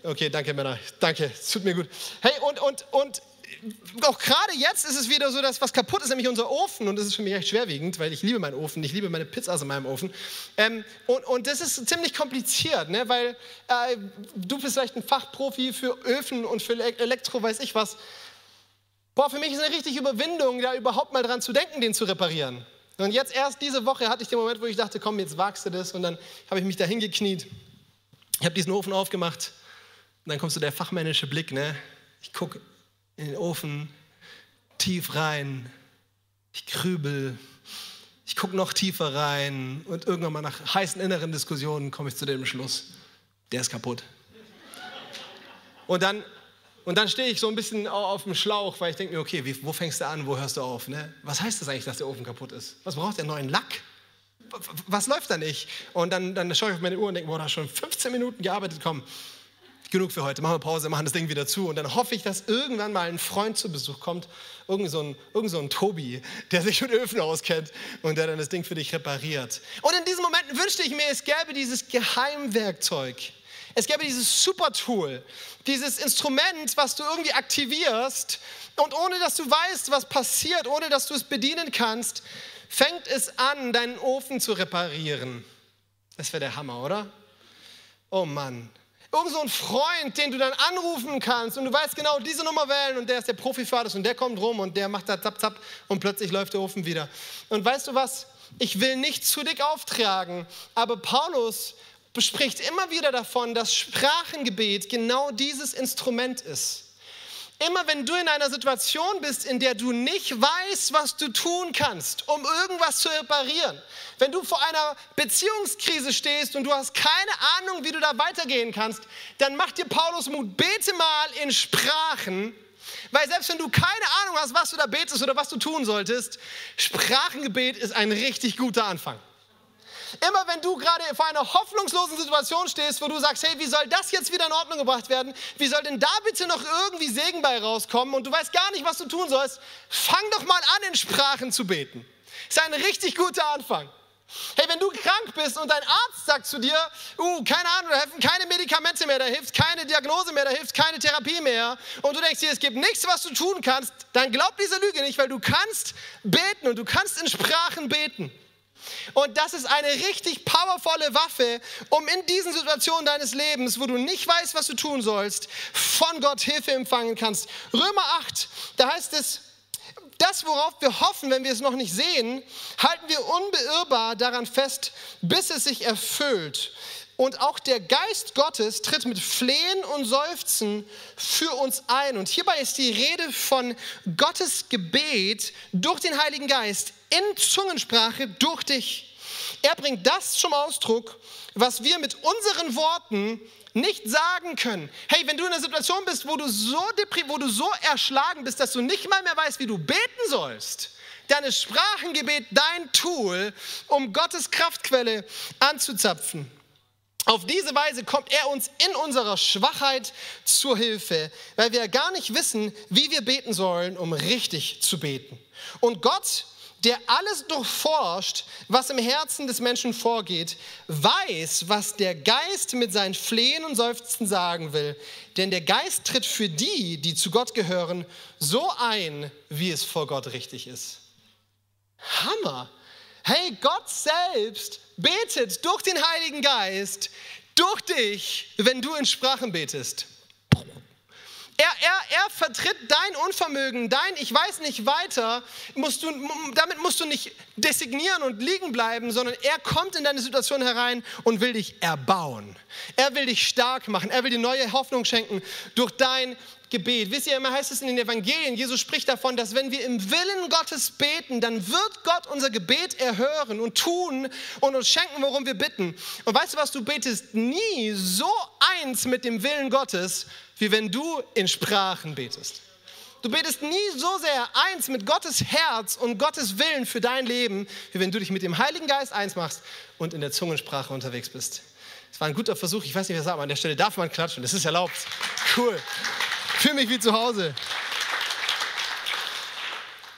Okay, danke Männer, danke, es tut mir gut. Hey, und, und, und auch gerade jetzt ist es wieder so, dass was kaputt ist, nämlich unser Ofen. Und das ist für mich recht schwerwiegend, weil ich liebe meinen Ofen, ich liebe meine Pizzas in meinem Ofen. Ähm, und, und das ist ziemlich kompliziert, ne? weil äh, du bist vielleicht ein Fachprofi für Öfen und für Elektro, weiß ich was. Boah, für mich ist eine richtige Überwindung, da überhaupt mal dran zu denken, den zu reparieren. Und jetzt erst diese Woche hatte ich den Moment, wo ich dachte, komm, jetzt wagst du das. Und dann habe ich mich da hingekniet. Ich habe diesen Ofen aufgemacht. Und dann kommst du der fachmännische Blick, ne? Ich gucke in den Ofen, tief rein. Ich grübel. Ich gucke noch tiefer rein und irgendwann mal nach heißen inneren Diskussionen komme ich zu dem Schluss, der ist kaputt. Und dann, und dann stehe ich so ein bisschen auf dem Schlauch, weil ich denke mir, okay, wie, wo fängst du an, wo hörst du auf? Ne? Was heißt das eigentlich, dass der Ofen kaputt ist? Was braucht der neuen Lack? Was läuft da nicht? Und dann, dann schaue ich auf meine Uhr und denke, boah, da schon 15 Minuten gearbeitet, komm, genug für heute, machen wir Pause, machen das Ding wieder zu. Und dann hoffe ich, dass irgendwann mal ein Freund zu Besuch kommt, irgend so ein, irgend so ein Tobi, der sich mit Öfen auskennt und der dann das Ding für dich repariert. Und in diesen Momenten wünschte ich mir, es gäbe dieses Geheimwerkzeug. Es gäbe dieses Supertool, dieses Instrument, was du irgendwie aktivierst und ohne dass du weißt, was passiert, ohne dass du es bedienen kannst, fängt es an, deinen Ofen zu reparieren. Das wäre der Hammer, oder? Oh Mann, Irgend so ein Freund, den du dann anrufen kannst und du weißt genau, diese Nummer wählen und der ist der Profivater und der kommt rum und der macht da zapp, zapp und plötzlich läuft der Ofen wieder. Und weißt du was? Ich will nicht zu dick auftragen, aber Paulus bespricht immer wieder davon, dass Sprachengebet genau dieses Instrument ist. Immer wenn du in einer Situation bist, in der du nicht weißt, was du tun kannst, um irgendwas zu reparieren, wenn du vor einer Beziehungskrise stehst und du hast keine Ahnung, wie du da weitergehen kannst, dann macht dir Paulus Mut, bete mal in Sprachen, Weil selbst wenn du keine Ahnung hast, was du da betest oder was du tun solltest, Sprachengebet ist ein richtig guter Anfang. Immer wenn du gerade vor einer hoffnungslosen Situation stehst, wo du sagst, hey, wie soll das jetzt wieder in Ordnung gebracht werden? Wie soll denn da bitte noch irgendwie Segen bei rauskommen? Und du weißt gar nicht, was du tun sollst. Fang doch mal an, in Sprachen zu beten. Ist ein richtig guter Anfang. Hey, wenn du krank bist und dein Arzt sagt zu dir, uh, keine Ahnung, da helfen keine Medikamente mehr, da hilft keine Diagnose mehr, da hilft keine Therapie mehr und du denkst dir, es gibt nichts, was du tun kannst, dann glaub diese Lüge nicht, weil du kannst beten und du kannst in Sprachen beten. Und das ist eine richtig powervolle Waffe, um in diesen Situationen deines Lebens, wo du nicht weißt, was du tun sollst, von Gott Hilfe empfangen kannst. Römer 8, da heißt es, das, worauf wir hoffen, wenn wir es noch nicht sehen, halten wir unbeirrbar daran fest, bis es sich erfüllt. Und auch der Geist Gottes tritt mit Flehen und Seufzen für uns ein. Und hierbei ist die Rede von Gottes Gebet durch den Heiligen Geist in Zungensprache durch dich. Er bringt das zum Ausdruck, was wir mit unseren Worten nicht sagen können. Hey, wenn du in einer Situation bist, wo du so wo du so erschlagen bist, dass du nicht mal mehr weißt, wie du beten sollst, dann ist Sprachengebet dein Tool, um Gottes Kraftquelle anzuzapfen. Auf diese Weise kommt er uns in unserer Schwachheit zur Hilfe, weil wir gar nicht wissen, wie wir beten sollen, um richtig zu beten. Und Gott der alles durchforscht, was im Herzen des Menschen vorgeht, weiß, was der Geist mit seinen Flehen und Seufzen sagen will. Denn der Geist tritt für die, die zu Gott gehören, so ein, wie es vor Gott richtig ist. Hammer! Hey, Gott selbst betet durch den Heiligen Geist, durch dich, wenn du in Sprachen betest. Er, er, er vertritt dein Unvermögen, dein Ich weiß nicht weiter. Musst du, damit musst du nicht designieren und liegen bleiben, sondern er kommt in deine Situation herein und will dich erbauen. Er will dich stark machen. Er will dir neue Hoffnung schenken durch dein Gebet. Wisst ihr, immer heißt es in den Evangelien, Jesus spricht davon, dass wenn wir im Willen Gottes beten, dann wird Gott unser Gebet erhören und tun und uns schenken, worum wir bitten. Und weißt du was, du betest nie so eins mit dem Willen Gottes, wie wenn du in Sprachen betest. Du betest nie so sehr eins mit Gottes Herz und Gottes Willen für dein Leben, wie wenn du dich mit dem Heiligen Geist eins machst und in der Zungensprache unterwegs bist. Es war ein guter Versuch. Ich weiß nicht, was sagt, aber an der Stelle darf man klatschen. Das ist erlaubt. Cool. Fühle mich wie zu Hause.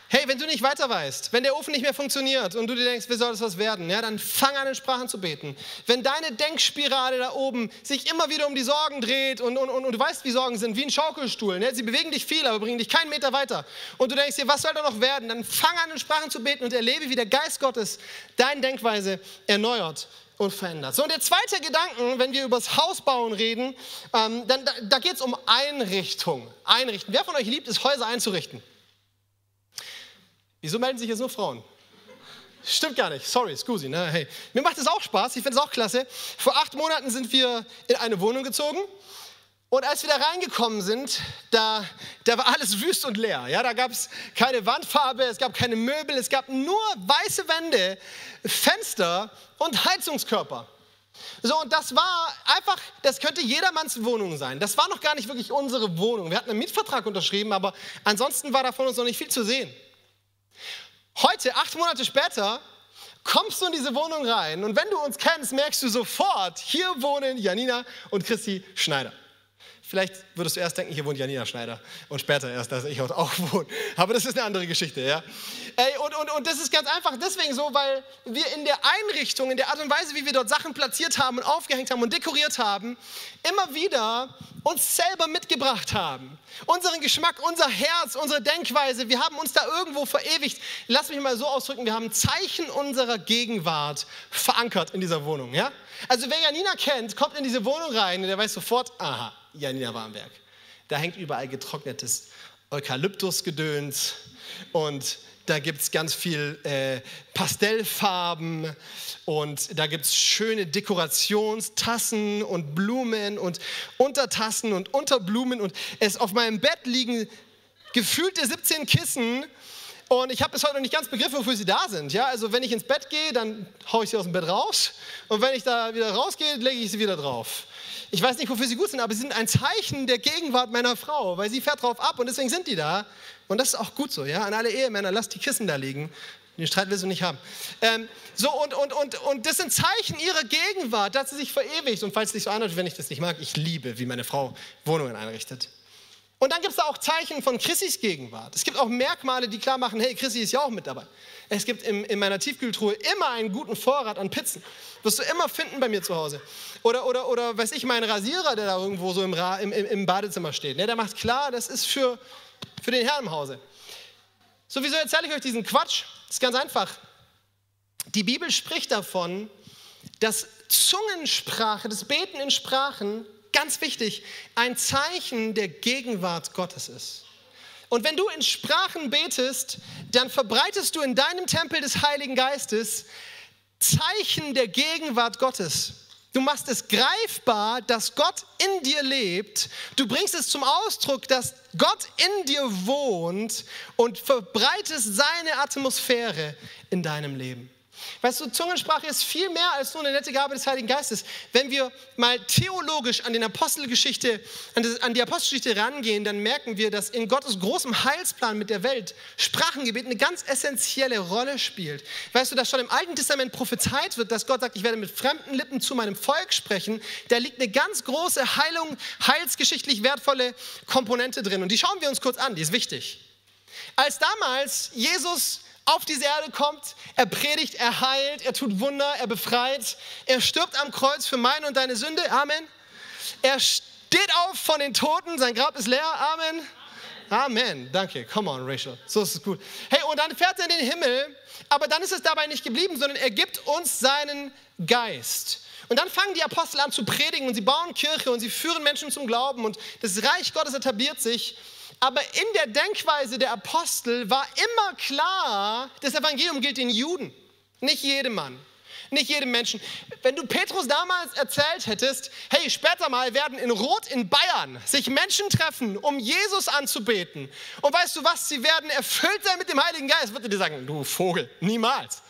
Hey, wenn du nicht weiter weißt, wenn der Ofen nicht mehr funktioniert und du dir denkst, wie soll das was werden, ja, dann fang an, in Sprachen zu beten. Wenn deine Denkspirale da oben sich immer wieder um die Sorgen dreht und, und, und, und du weißt, wie Sorgen sind, wie ein Schaukelstuhl, ne? sie bewegen dich viel, aber bringen dich keinen Meter weiter und du denkst dir, was soll da noch werden, dann fang an, in Sprachen zu beten und erlebe, wie der Geist Gottes deine Denkweise erneuert und verändert. So, und der zweite Gedanke, wenn wir über das Hausbauen reden, ähm, dann, da, da geht es um Einrichtung. Einrichten. Wer von euch liebt es, Häuser einzurichten? Wieso melden sich jetzt nur Frauen? Stimmt gar nicht. Sorry, scusi. Ne? Hey. Mir macht es auch Spaß. Ich finde es auch klasse. Vor acht Monaten sind wir in eine Wohnung gezogen. Und als wir da reingekommen sind, da, da war alles wüst und leer. Ja, da gab es keine Wandfarbe, es gab keine Möbel, es gab nur weiße Wände, Fenster und Heizungskörper. So, und das war einfach, das könnte jedermanns Wohnung sein. Das war noch gar nicht wirklich unsere Wohnung. Wir hatten einen Mietvertrag unterschrieben, aber ansonsten war da von uns noch nicht viel zu sehen. Heute, acht Monate später, kommst du in diese Wohnung rein und wenn du uns kennst, merkst du sofort, hier wohnen Janina und Christi Schneider. Vielleicht würdest du erst denken, hier wohnt Janina Schneider und später erst, dass ich auch wohne. Aber das ist eine andere Geschichte, ja. Ey, und, und, und das ist ganz einfach deswegen so, weil wir in der Einrichtung, in der Art und Weise, wie wir dort Sachen platziert haben und aufgehängt haben und dekoriert haben, immer wieder uns selber mitgebracht haben. Unseren Geschmack, unser Herz, unsere Denkweise, wir haben uns da irgendwo verewigt. Lass mich mal so ausdrücken, wir haben Zeichen unserer Gegenwart verankert in dieser Wohnung, ja. Also wer Janina kennt, kommt in diese Wohnung rein und der weiß sofort, aha, Janina war am Werk. Da hängt überall getrocknetes Eukalyptusgedöns und da gibt es ganz viel äh, Pastellfarben und da gibt es schöne Dekorationstassen und Blumen und Untertassen und Unterblumen und es auf meinem Bett liegen gefühlte 17 Kissen und ich habe bis heute noch nicht ganz begriffen, wofür sie da sind. Ja, also wenn ich ins Bett gehe, dann haue ich sie aus dem Bett raus und wenn ich da wieder rausgehe, lege ich sie wieder drauf. Ich weiß nicht, wofür sie gut sind, aber sie sind ein Zeichen der Gegenwart meiner Frau, weil sie fährt drauf ab und deswegen sind die da. Und das ist auch gut so, ja. An alle Ehemänner, lasst die Kissen da liegen. Den Streit willst du nicht haben. Ähm, so, und, und, und, und das sind Zeichen ihrer Gegenwart, dass sie sich verewigt. Und falls es dich so anhört, wenn ich das nicht mag, ich liebe, wie meine Frau Wohnungen einrichtet. Und dann gibt es da auch Zeichen von Chrissys Gegenwart. Es gibt auch Merkmale, die klar machen, hey, Chrissy ist ja auch mit dabei. Es gibt im, in meiner Tiefkühltruhe immer einen guten Vorrat an Pizzen. Wirst du immer finden bei mir zu Hause. Oder, oder, oder weiß ich, mein Rasierer, der da irgendwo so im, im, im Badezimmer steht. Ne, der macht klar, das ist für, für den Herrn im Hause. So, wieso erzähle ich euch diesen Quatsch? Das ist ganz einfach. Die Bibel spricht davon, dass Zungensprache, das Beten in Sprachen, ganz wichtig, ein Zeichen der Gegenwart Gottes ist. Und wenn du in Sprachen betest, dann verbreitest du in deinem Tempel des Heiligen Geistes Zeichen der Gegenwart Gottes. Du machst es greifbar, dass Gott in dir lebt. Du bringst es zum Ausdruck, dass Gott in dir wohnt und verbreitest seine Atmosphäre in deinem Leben. Weißt du, Zungensprache ist viel mehr als nur eine nette Gabe des Heiligen Geistes. Wenn wir mal theologisch an, den Apostelgeschichte, an die Apostelgeschichte rangehen, dann merken wir, dass in Gottes großem Heilsplan mit der Welt Sprachengebet eine ganz essentielle Rolle spielt. Weißt du, dass schon im Alten Testament prophezeit wird, dass Gott sagt, ich werde mit fremden Lippen zu meinem Volk sprechen, da liegt eine ganz große Heilung, heilsgeschichtlich wertvolle Komponente drin. Und die schauen wir uns kurz an, die ist wichtig. Als damals Jesus auf diese Erde kommt, er predigt, er heilt, er tut Wunder, er befreit, er stirbt am Kreuz für meine und deine Sünde, Amen. Er steht auf von den Toten, sein Grab ist leer, Amen. Amen, danke, come on Rachel, so ist es gut. Hey, und dann fährt er in den Himmel, aber dann ist es dabei nicht geblieben, sondern er gibt uns seinen Geist. Und dann fangen die Apostel an zu predigen und sie bauen Kirche und sie führen Menschen zum Glauben und das Reich Gottes etabliert sich. Aber in der Denkweise der Apostel war immer klar, das Evangelium gilt den Juden, nicht jedem Mann, nicht jedem Menschen. Wenn du Petrus damals erzählt hättest, hey, später mal werden in Rot in Bayern sich Menschen treffen, um Jesus anzubeten. Und weißt du was, sie werden erfüllt sein mit dem Heiligen Geist, würde dir sagen, du Vogel, niemals.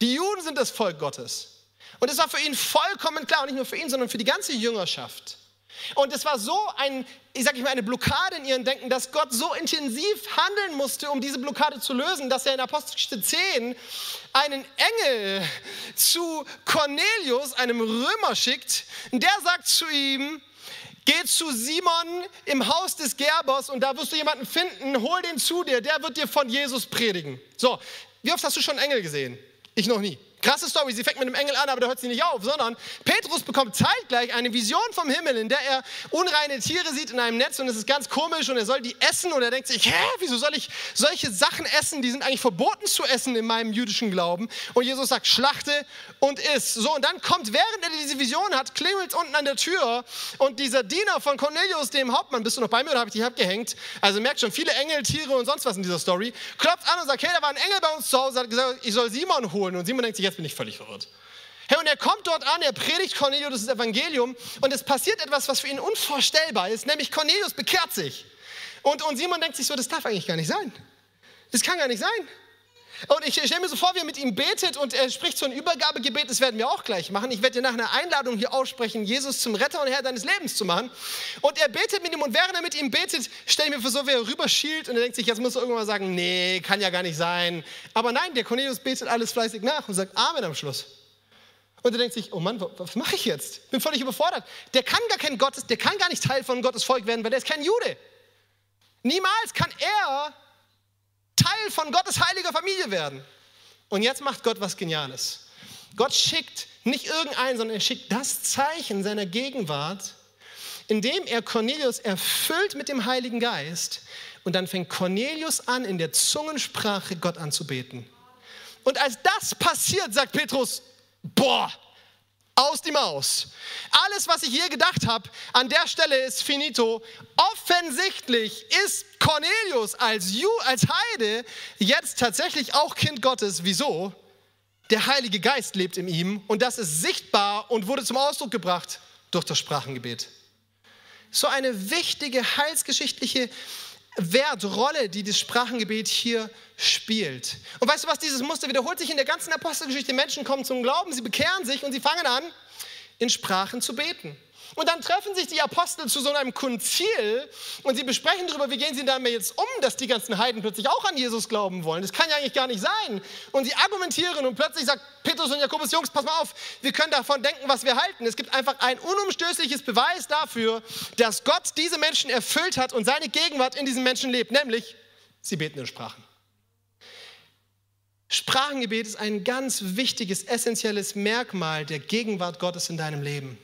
Die Juden sind das Volk Gottes. Und es war für ihn vollkommen klar, und nicht nur für ihn, sondern für die ganze Jüngerschaft. Und es war so ein, ich sage mal, eine Blockade in ihrem Denken, dass Gott so intensiv handeln musste, um diese Blockade zu lösen, dass er in Apostelgeschichte 10 einen Engel zu Cornelius, einem Römer, schickt. Der sagt zu ihm, Geh zu Simon im Haus des Gerbers und da wirst du jemanden finden, hol den zu dir, der wird dir von Jesus predigen. So, wie oft hast du schon Engel gesehen? Ich noch nie. Krasse Story, sie fängt mit einem Engel an, aber da hört sie nicht auf, sondern Petrus bekommt zeitgleich eine Vision vom Himmel, in der er unreine Tiere sieht in einem Netz und es ist ganz komisch und er soll die essen und er denkt sich, hä, wieso soll ich solche Sachen essen, die sind eigentlich verboten zu essen in meinem jüdischen Glauben. Und Jesus sagt, schlachte und iss. So, und dann kommt, während er diese Vision hat, klingelt unten an der Tür und dieser Diener von Cornelius, dem Hauptmann, bist du noch bei mir oder habe ich dich abgehängt? Also merkt schon, viele Engel, Tiere und sonst was in dieser Story, klopft an und sagt, hey, da war ein Engel bei uns zu Hause, hat gesagt, ich soll Simon holen. Und Simon denkt sich, jetzt bin ich völlig verwirrt. Hey, und er kommt dort an, er predigt Cornelius das Evangelium und es passiert etwas, was für ihn unvorstellbar ist, nämlich Cornelius bekehrt sich. Und, und Simon denkt sich so, das darf eigentlich gar nicht sein. Das kann gar nicht sein. Und ich stelle mir so vor, wie er mit ihm betet und er spricht so ein Übergabegebet, das werden wir auch gleich machen. Ich werde dir nach einer Einladung hier aussprechen, Jesus zum Retter und Herr deines Lebens zu machen. Und er betet mit ihm und während er mit ihm betet, stelle ich mir vor, so wie er rüberschielt und er denkt sich, jetzt muss er irgendwann mal sagen, nee, kann ja gar nicht sein. Aber nein, der Cornelius betet alles fleißig nach und sagt Amen am Schluss. Und er denkt sich, oh Mann, was mache ich jetzt? Bin völlig überfordert. Der kann gar kein Gottes, der kann gar nicht Teil von Gottes Volk werden, weil der ist kein Jude. Niemals kann er Teil von Gottes heiliger Familie werden. Und jetzt macht Gott was Geniales. Gott schickt nicht irgendeinen, sondern er schickt das Zeichen seiner Gegenwart, indem er Cornelius erfüllt mit dem Heiligen Geist. Und dann fängt Cornelius an, in der Zungensprache Gott anzubeten. Und als das passiert, sagt Petrus, boah, aus die Maus. Alles, was ich je gedacht habe, an der Stelle ist finito. Offensichtlich ist Cornelius als, Ju, als Heide jetzt tatsächlich auch Kind Gottes. Wieso? Der Heilige Geist lebt in ihm und das ist sichtbar und wurde zum Ausdruck gebracht durch das Sprachengebet. So eine wichtige heilsgeschichtliche Wertrolle, die das Sprachengebet hier spielt. Und weißt du was, dieses Muster wiederholt sich in der ganzen Apostelgeschichte. Menschen kommen zum Glauben, sie bekehren sich und sie fangen an, in Sprachen zu beten. Und dann treffen sich die Apostel zu so einem Konzil und sie besprechen darüber, wie gehen sie damit jetzt um, dass die ganzen Heiden plötzlich auch an Jesus glauben wollen. Das kann ja eigentlich gar nicht sein. Und sie argumentieren und plötzlich sagt Petrus und Jakobus, Jungs, pass mal auf, wir können davon denken, was wir halten. Es gibt einfach ein unumstößliches Beweis dafür, dass Gott diese Menschen erfüllt hat und seine Gegenwart in diesen Menschen lebt, nämlich sie beten in Sprachen. Sprachengebet ist ein ganz wichtiges, essentielles Merkmal der Gegenwart Gottes in deinem Leben.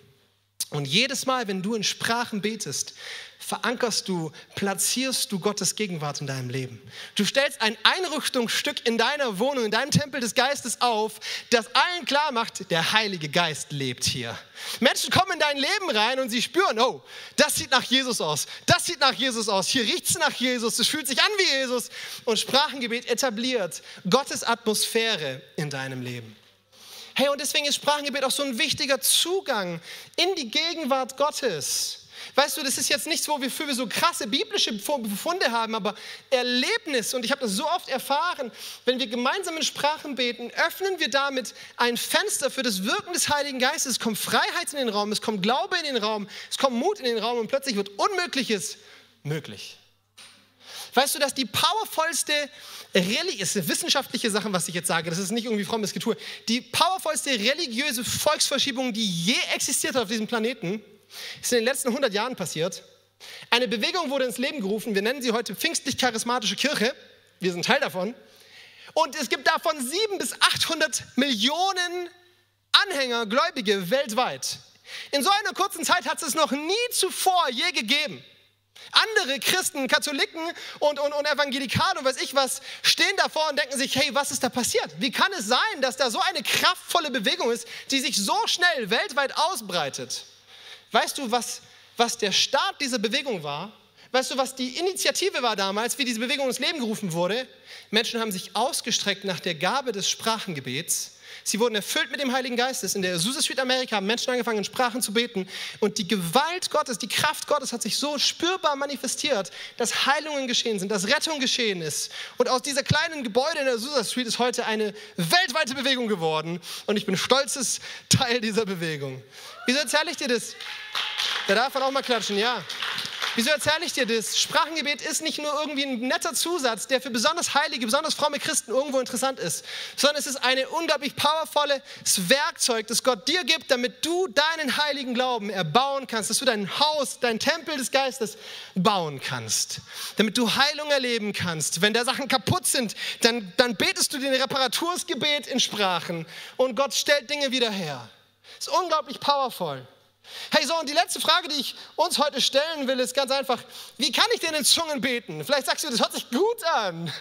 Und jedes Mal, wenn du in Sprachen betest, verankerst du, platzierst du Gottes Gegenwart in deinem Leben. Du stellst ein Einrichtungsstück in deiner Wohnung, in deinem Tempel des Geistes auf, das allen klar macht, der Heilige Geist lebt hier. Menschen kommen in dein Leben rein und sie spüren, oh, das sieht nach Jesus aus, das sieht nach Jesus aus, hier riecht es nach Jesus, es fühlt sich an wie Jesus. Und Sprachengebet etabliert Gottes Atmosphäre in deinem Leben. Hey, und deswegen ist Sprachengebet auch so ein wichtiger Zugang in die Gegenwart Gottes. Weißt du, das ist jetzt nichts, wofür wir so krasse biblische Befunde haben, aber Erlebnis, und ich habe das so oft erfahren, wenn wir gemeinsam in Sprachen beten, öffnen wir damit ein Fenster für das Wirken des Heiligen Geistes. Es kommt Freiheit in den Raum, es kommt Glaube in den Raum, es kommt Mut in den Raum und plötzlich wird Unmögliches möglich. Weißt du, dass die powervollste Reli ist wissenschaftliche Sache, was ich jetzt sage, das ist nicht irgendwie frommes Getue. Die powervollste religiöse Volksverschiebung, die je existiert hat auf diesem Planeten, ist in den letzten 100 Jahren passiert. Eine Bewegung wurde ins Leben gerufen, wir nennen sie heute pfingstlich-charismatische Kirche, wir sind Teil davon. Und es gibt davon 700 bis 800 Millionen Anhänger, Gläubige weltweit. In so einer kurzen Zeit hat es noch nie zuvor je gegeben. Andere Christen, Katholiken und, und, und Evangelikale und weiß ich was, stehen davor und denken sich, hey, was ist da passiert? Wie kann es sein, dass da so eine kraftvolle Bewegung ist, die sich so schnell weltweit ausbreitet? Weißt du, was, was der Start dieser Bewegung war? Weißt du, was die Initiative war damals, wie diese Bewegung ins Leben gerufen wurde? Menschen haben sich ausgestreckt nach der Gabe des Sprachengebets Sie wurden erfüllt mit dem Heiligen Geistes. In der Azusa Street Amerika haben Menschen angefangen, in Sprachen zu beten. Und die Gewalt Gottes, die Kraft Gottes hat sich so spürbar manifestiert, dass Heilungen geschehen sind, dass Rettung geschehen ist. Und aus dieser kleinen Gebäude in der Azusa Street ist heute eine weltweite Bewegung geworden. Und ich bin stolzes Teil dieser Bewegung. Wieso erzähle ich dir das? Da darf man auch mal klatschen, ja. Wieso erzähle ich dir das? Sprachengebet ist nicht nur irgendwie ein netter Zusatz, der für besonders heilige, besonders fromme Christen irgendwo interessant ist, sondern es ist ein unglaublich powervolles Werkzeug, das Gott dir gibt, damit du deinen heiligen Glauben erbauen kannst, dass du dein Haus, dein Tempel des Geistes bauen kannst, damit du Heilung erleben kannst. Wenn da Sachen kaputt sind, dann, dann betest du den Reparatursgebet in Sprachen und Gott stellt Dinge wieder her. Es ist unglaublich powerful. Hey, so, und die letzte Frage, die ich uns heute stellen will, ist ganz einfach: Wie kann ich denn in Zungen beten? Vielleicht sagst du, das hört sich gut an.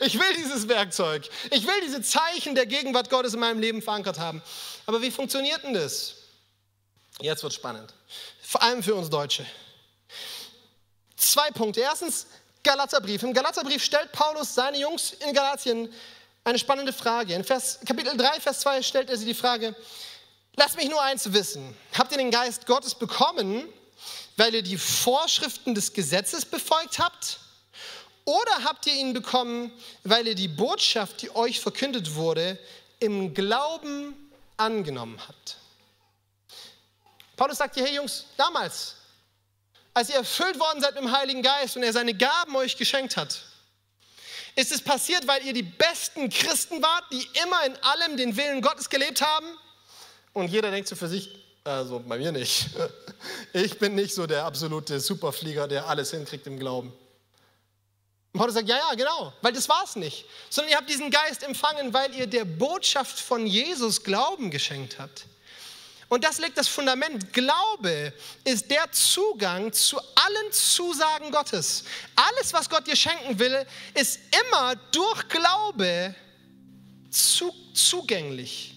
Ich will dieses Werkzeug. Ich will diese Zeichen der Gegenwart Gottes in meinem Leben verankert haben. Aber wie funktioniert denn das? Jetzt wird spannend. Vor allem für uns Deutsche. Zwei Punkte. Erstens, Galaterbrief. Im Galaterbrief stellt Paulus seine Jungs in Galatien eine spannende Frage. In Vers, Kapitel 3, Vers 2 stellt er sie die Frage: Lass mich nur eins wissen. Habt ihr den Geist Gottes bekommen, weil ihr die Vorschriften des Gesetzes befolgt habt? Oder habt ihr ihn bekommen, weil ihr die Botschaft, die euch verkündet wurde, im Glauben angenommen habt? Paulus sagt hier, hey Jungs, damals, als ihr erfüllt worden seid mit dem Heiligen Geist und er seine Gaben euch geschenkt hat, ist es passiert, weil ihr die besten Christen wart, die immer in allem den Willen Gottes gelebt haben? Und jeder denkt so für sich, also bei mir nicht. Ich bin nicht so der absolute Superflieger, der alles hinkriegt im Glauben. Und Paulus sagt, ja, ja, genau, weil das war es nicht. Sondern ihr habt diesen Geist empfangen, weil ihr der Botschaft von Jesus Glauben geschenkt habt. Und das legt das Fundament. Glaube ist der Zugang zu allen Zusagen Gottes. Alles, was Gott dir schenken will, ist immer durch Glaube zu, zugänglich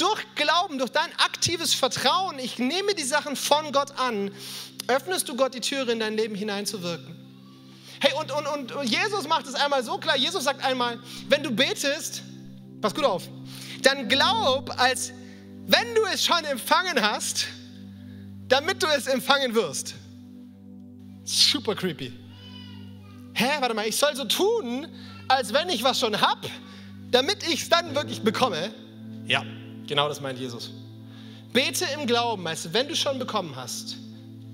durch Glauben, durch dein aktives Vertrauen, ich nehme die Sachen von Gott an, öffnest du Gott die Türe in dein Leben hineinzuwirken. Hey, und, und, und Jesus macht es einmal so klar. Jesus sagt einmal, wenn du betest, pass gut auf, dann glaub, als wenn du es schon empfangen hast, damit du es empfangen wirst. Super creepy. Hä, warte mal, ich soll so tun, als wenn ich was schon habe, damit ich es dann wirklich bekomme? Ja, Genau das meint Jesus. Bete im Glauben, als wenn du schon bekommen hast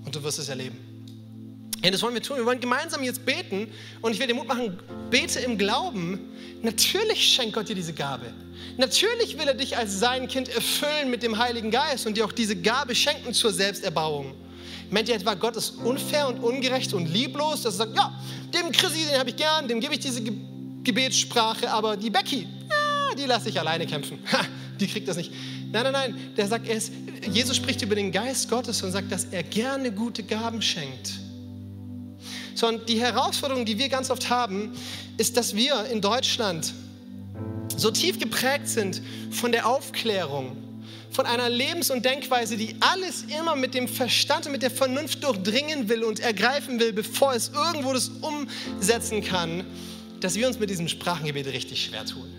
und du wirst es erleben. Ja, das wollen wir tun. Wir wollen gemeinsam jetzt beten und ich will dir Mut machen, bete im Glauben. Natürlich schenkt Gott dir diese Gabe. Natürlich will er dich als sein Kind erfüllen mit dem Heiligen Geist und dir auch diese Gabe schenken zur Selbsterbauung. Meint ihr etwa, Gott ist unfair und ungerecht und lieblos, dass er sagt, ja, dem Chrissy, den habe ich gern, dem gebe ich diese Ge Gebetssprache, aber die Becky, ja, die lasse ich alleine kämpfen. Ha, die kriegt das nicht. Nein, nein, nein, der sagt, er Jesus spricht über den Geist Gottes und sagt, dass er gerne gute Gaben schenkt. Sondern die Herausforderung, die wir ganz oft haben, ist, dass wir in Deutschland so tief geprägt sind von der Aufklärung, von einer Lebens- und Denkweise, die alles immer mit dem Verstand und mit der Vernunft durchdringen will und ergreifen will, bevor es irgendwo das umsetzen kann, dass wir uns mit diesem Sprachengebet richtig schwer tun.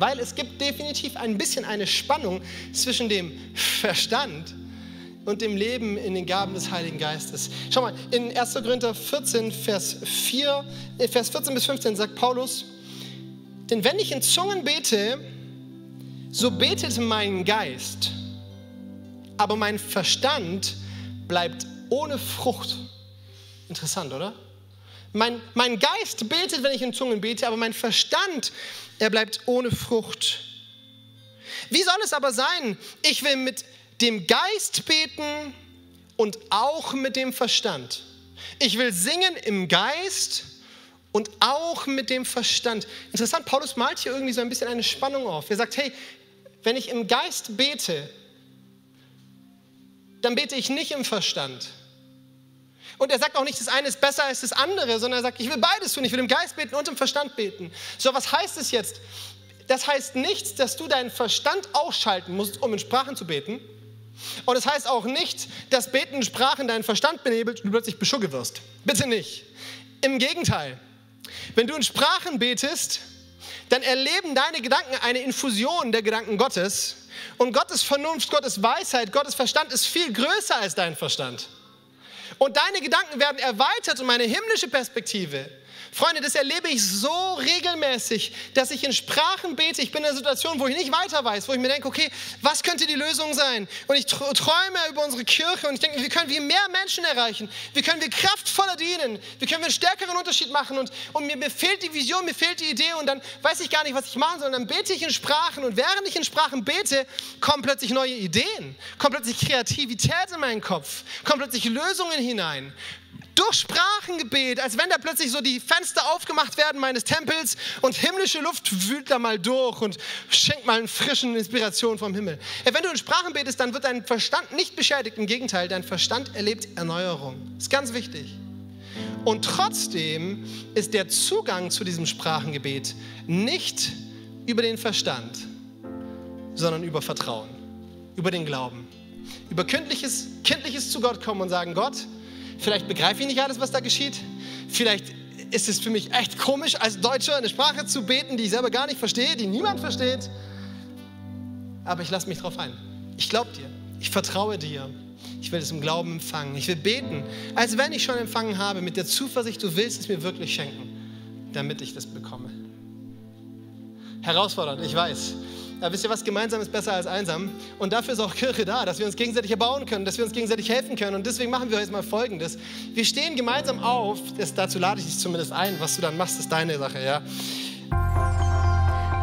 Weil es gibt definitiv ein bisschen eine Spannung zwischen dem Verstand und dem Leben in den Gaben des Heiligen Geistes. Schau mal, in 1. Korinther 14, Vers, 4, äh, Vers 14 bis 15 sagt Paulus, denn wenn ich in Zungen bete, so betet mein Geist, aber mein Verstand bleibt ohne Frucht. Interessant, oder? Mein, mein Geist betet, wenn ich in Zungen bete, aber mein Verstand, er bleibt ohne Frucht. Wie soll es aber sein? Ich will mit dem Geist beten und auch mit dem Verstand. Ich will singen im Geist und auch mit dem Verstand. Interessant, Paulus malt hier irgendwie so ein bisschen eine Spannung auf. Er sagt, hey, wenn ich im Geist bete, dann bete ich nicht im Verstand. Und er sagt auch nicht, das eine ist besser als das andere, sondern er sagt, ich will beides tun. Ich will im Geist beten und im Verstand beten. So, was heißt es jetzt? Das heißt nicht, dass du deinen Verstand ausschalten musst, um in Sprachen zu beten. Und es das heißt auch nicht, dass Beten in Sprachen deinen Verstand benebelt und du plötzlich beschugge wirst. Bitte nicht. Im Gegenteil. Wenn du in Sprachen betest, dann erleben deine Gedanken eine Infusion der Gedanken Gottes. Und Gottes Vernunft, Gottes Weisheit, Gottes Verstand ist viel größer als dein Verstand. Und deine Gedanken werden erweitert um eine himmlische Perspektive. Freunde, das erlebe ich so regelmäßig, dass ich in Sprachen bete. Ich bin in einer Situation, wo ich nicht weiter weiß, wo ich mir denke, okay, was könnte die Lösung sein? Und ich träume über unsere Kirche und ich denke, wie können wir mehr Menschen erreichen? Wie können wir kraftvoller dienen? Wie können wir einen stärkeren Unterschied machen? Und, und mir, mir fehlt die Vision, mir fehlt die Idee und dann weiß ich gar nicht, was ich machen soll. Und dann bete ich in Sprachen und während ich in Sprachen bete, kommen plötzlich neue Ideen, kommt plötzlich Kreativität in meinen Kopf, kommen plötzlich Lösungen hinein durch Sprachengebet, als wenn da plötzlich so die Fenster aufgemacht werden meines Tempels und himmlische Luft wühlt da mal durch und schenkt mal eine frischen Inspiration vom Himmel. Wenn du in Sprachen betest, dann wird dein Verstand nicht beschädigt. Im Gegenteil, dein Verstand erlebt Erneuerung. Ist ganz wichtig. Und trotzdem ist der Zugang zu diesem Sprachengebet nicht über den Verstand, sondern über Vertrauen, über den Glauben, über kindliches, kindliches zu Gott kommen und sagen, Gott, Vielleicht begreife ich nicht alles, was da geschieht. Vielleicht ist es für mich echt komisch, als Deutscher eine Sprache zu beten, die ich selber gar nicht verstehe, die niemand versteht. Aber ich lasse mich drauf ein. Ich glaube dir. Ich vertraue dir. Ich will es im Glauben empfangen. Ich will beten, als wenn ich schon empfangen habe, mit der Zuversicht, du willst es mir wirklich schenken, damit ich das bekomme. Herausfordernd, ich weiß. Ja, wisst ihr was, gemeinsam ist besser als einsam. Und dafür ist auch Kirche da, dass wir uns gegenseitig erbauen können, dass wir uns gegenseitig helfen können. Und deswegen machen wir jetzt mal Folgendes. Wir stehen gemeinsam auf, das, dazu lade ich dich zumindest ein. Was du dann machst, ist deine Sache, ja.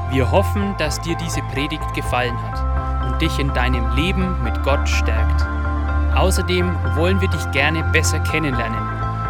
Wir hoffen, dass dir diese Predigt gefallen hat und dich in deinem Leben mit Gott stärkt. Außerdem wollen wir dich gerne besser kennenlernen.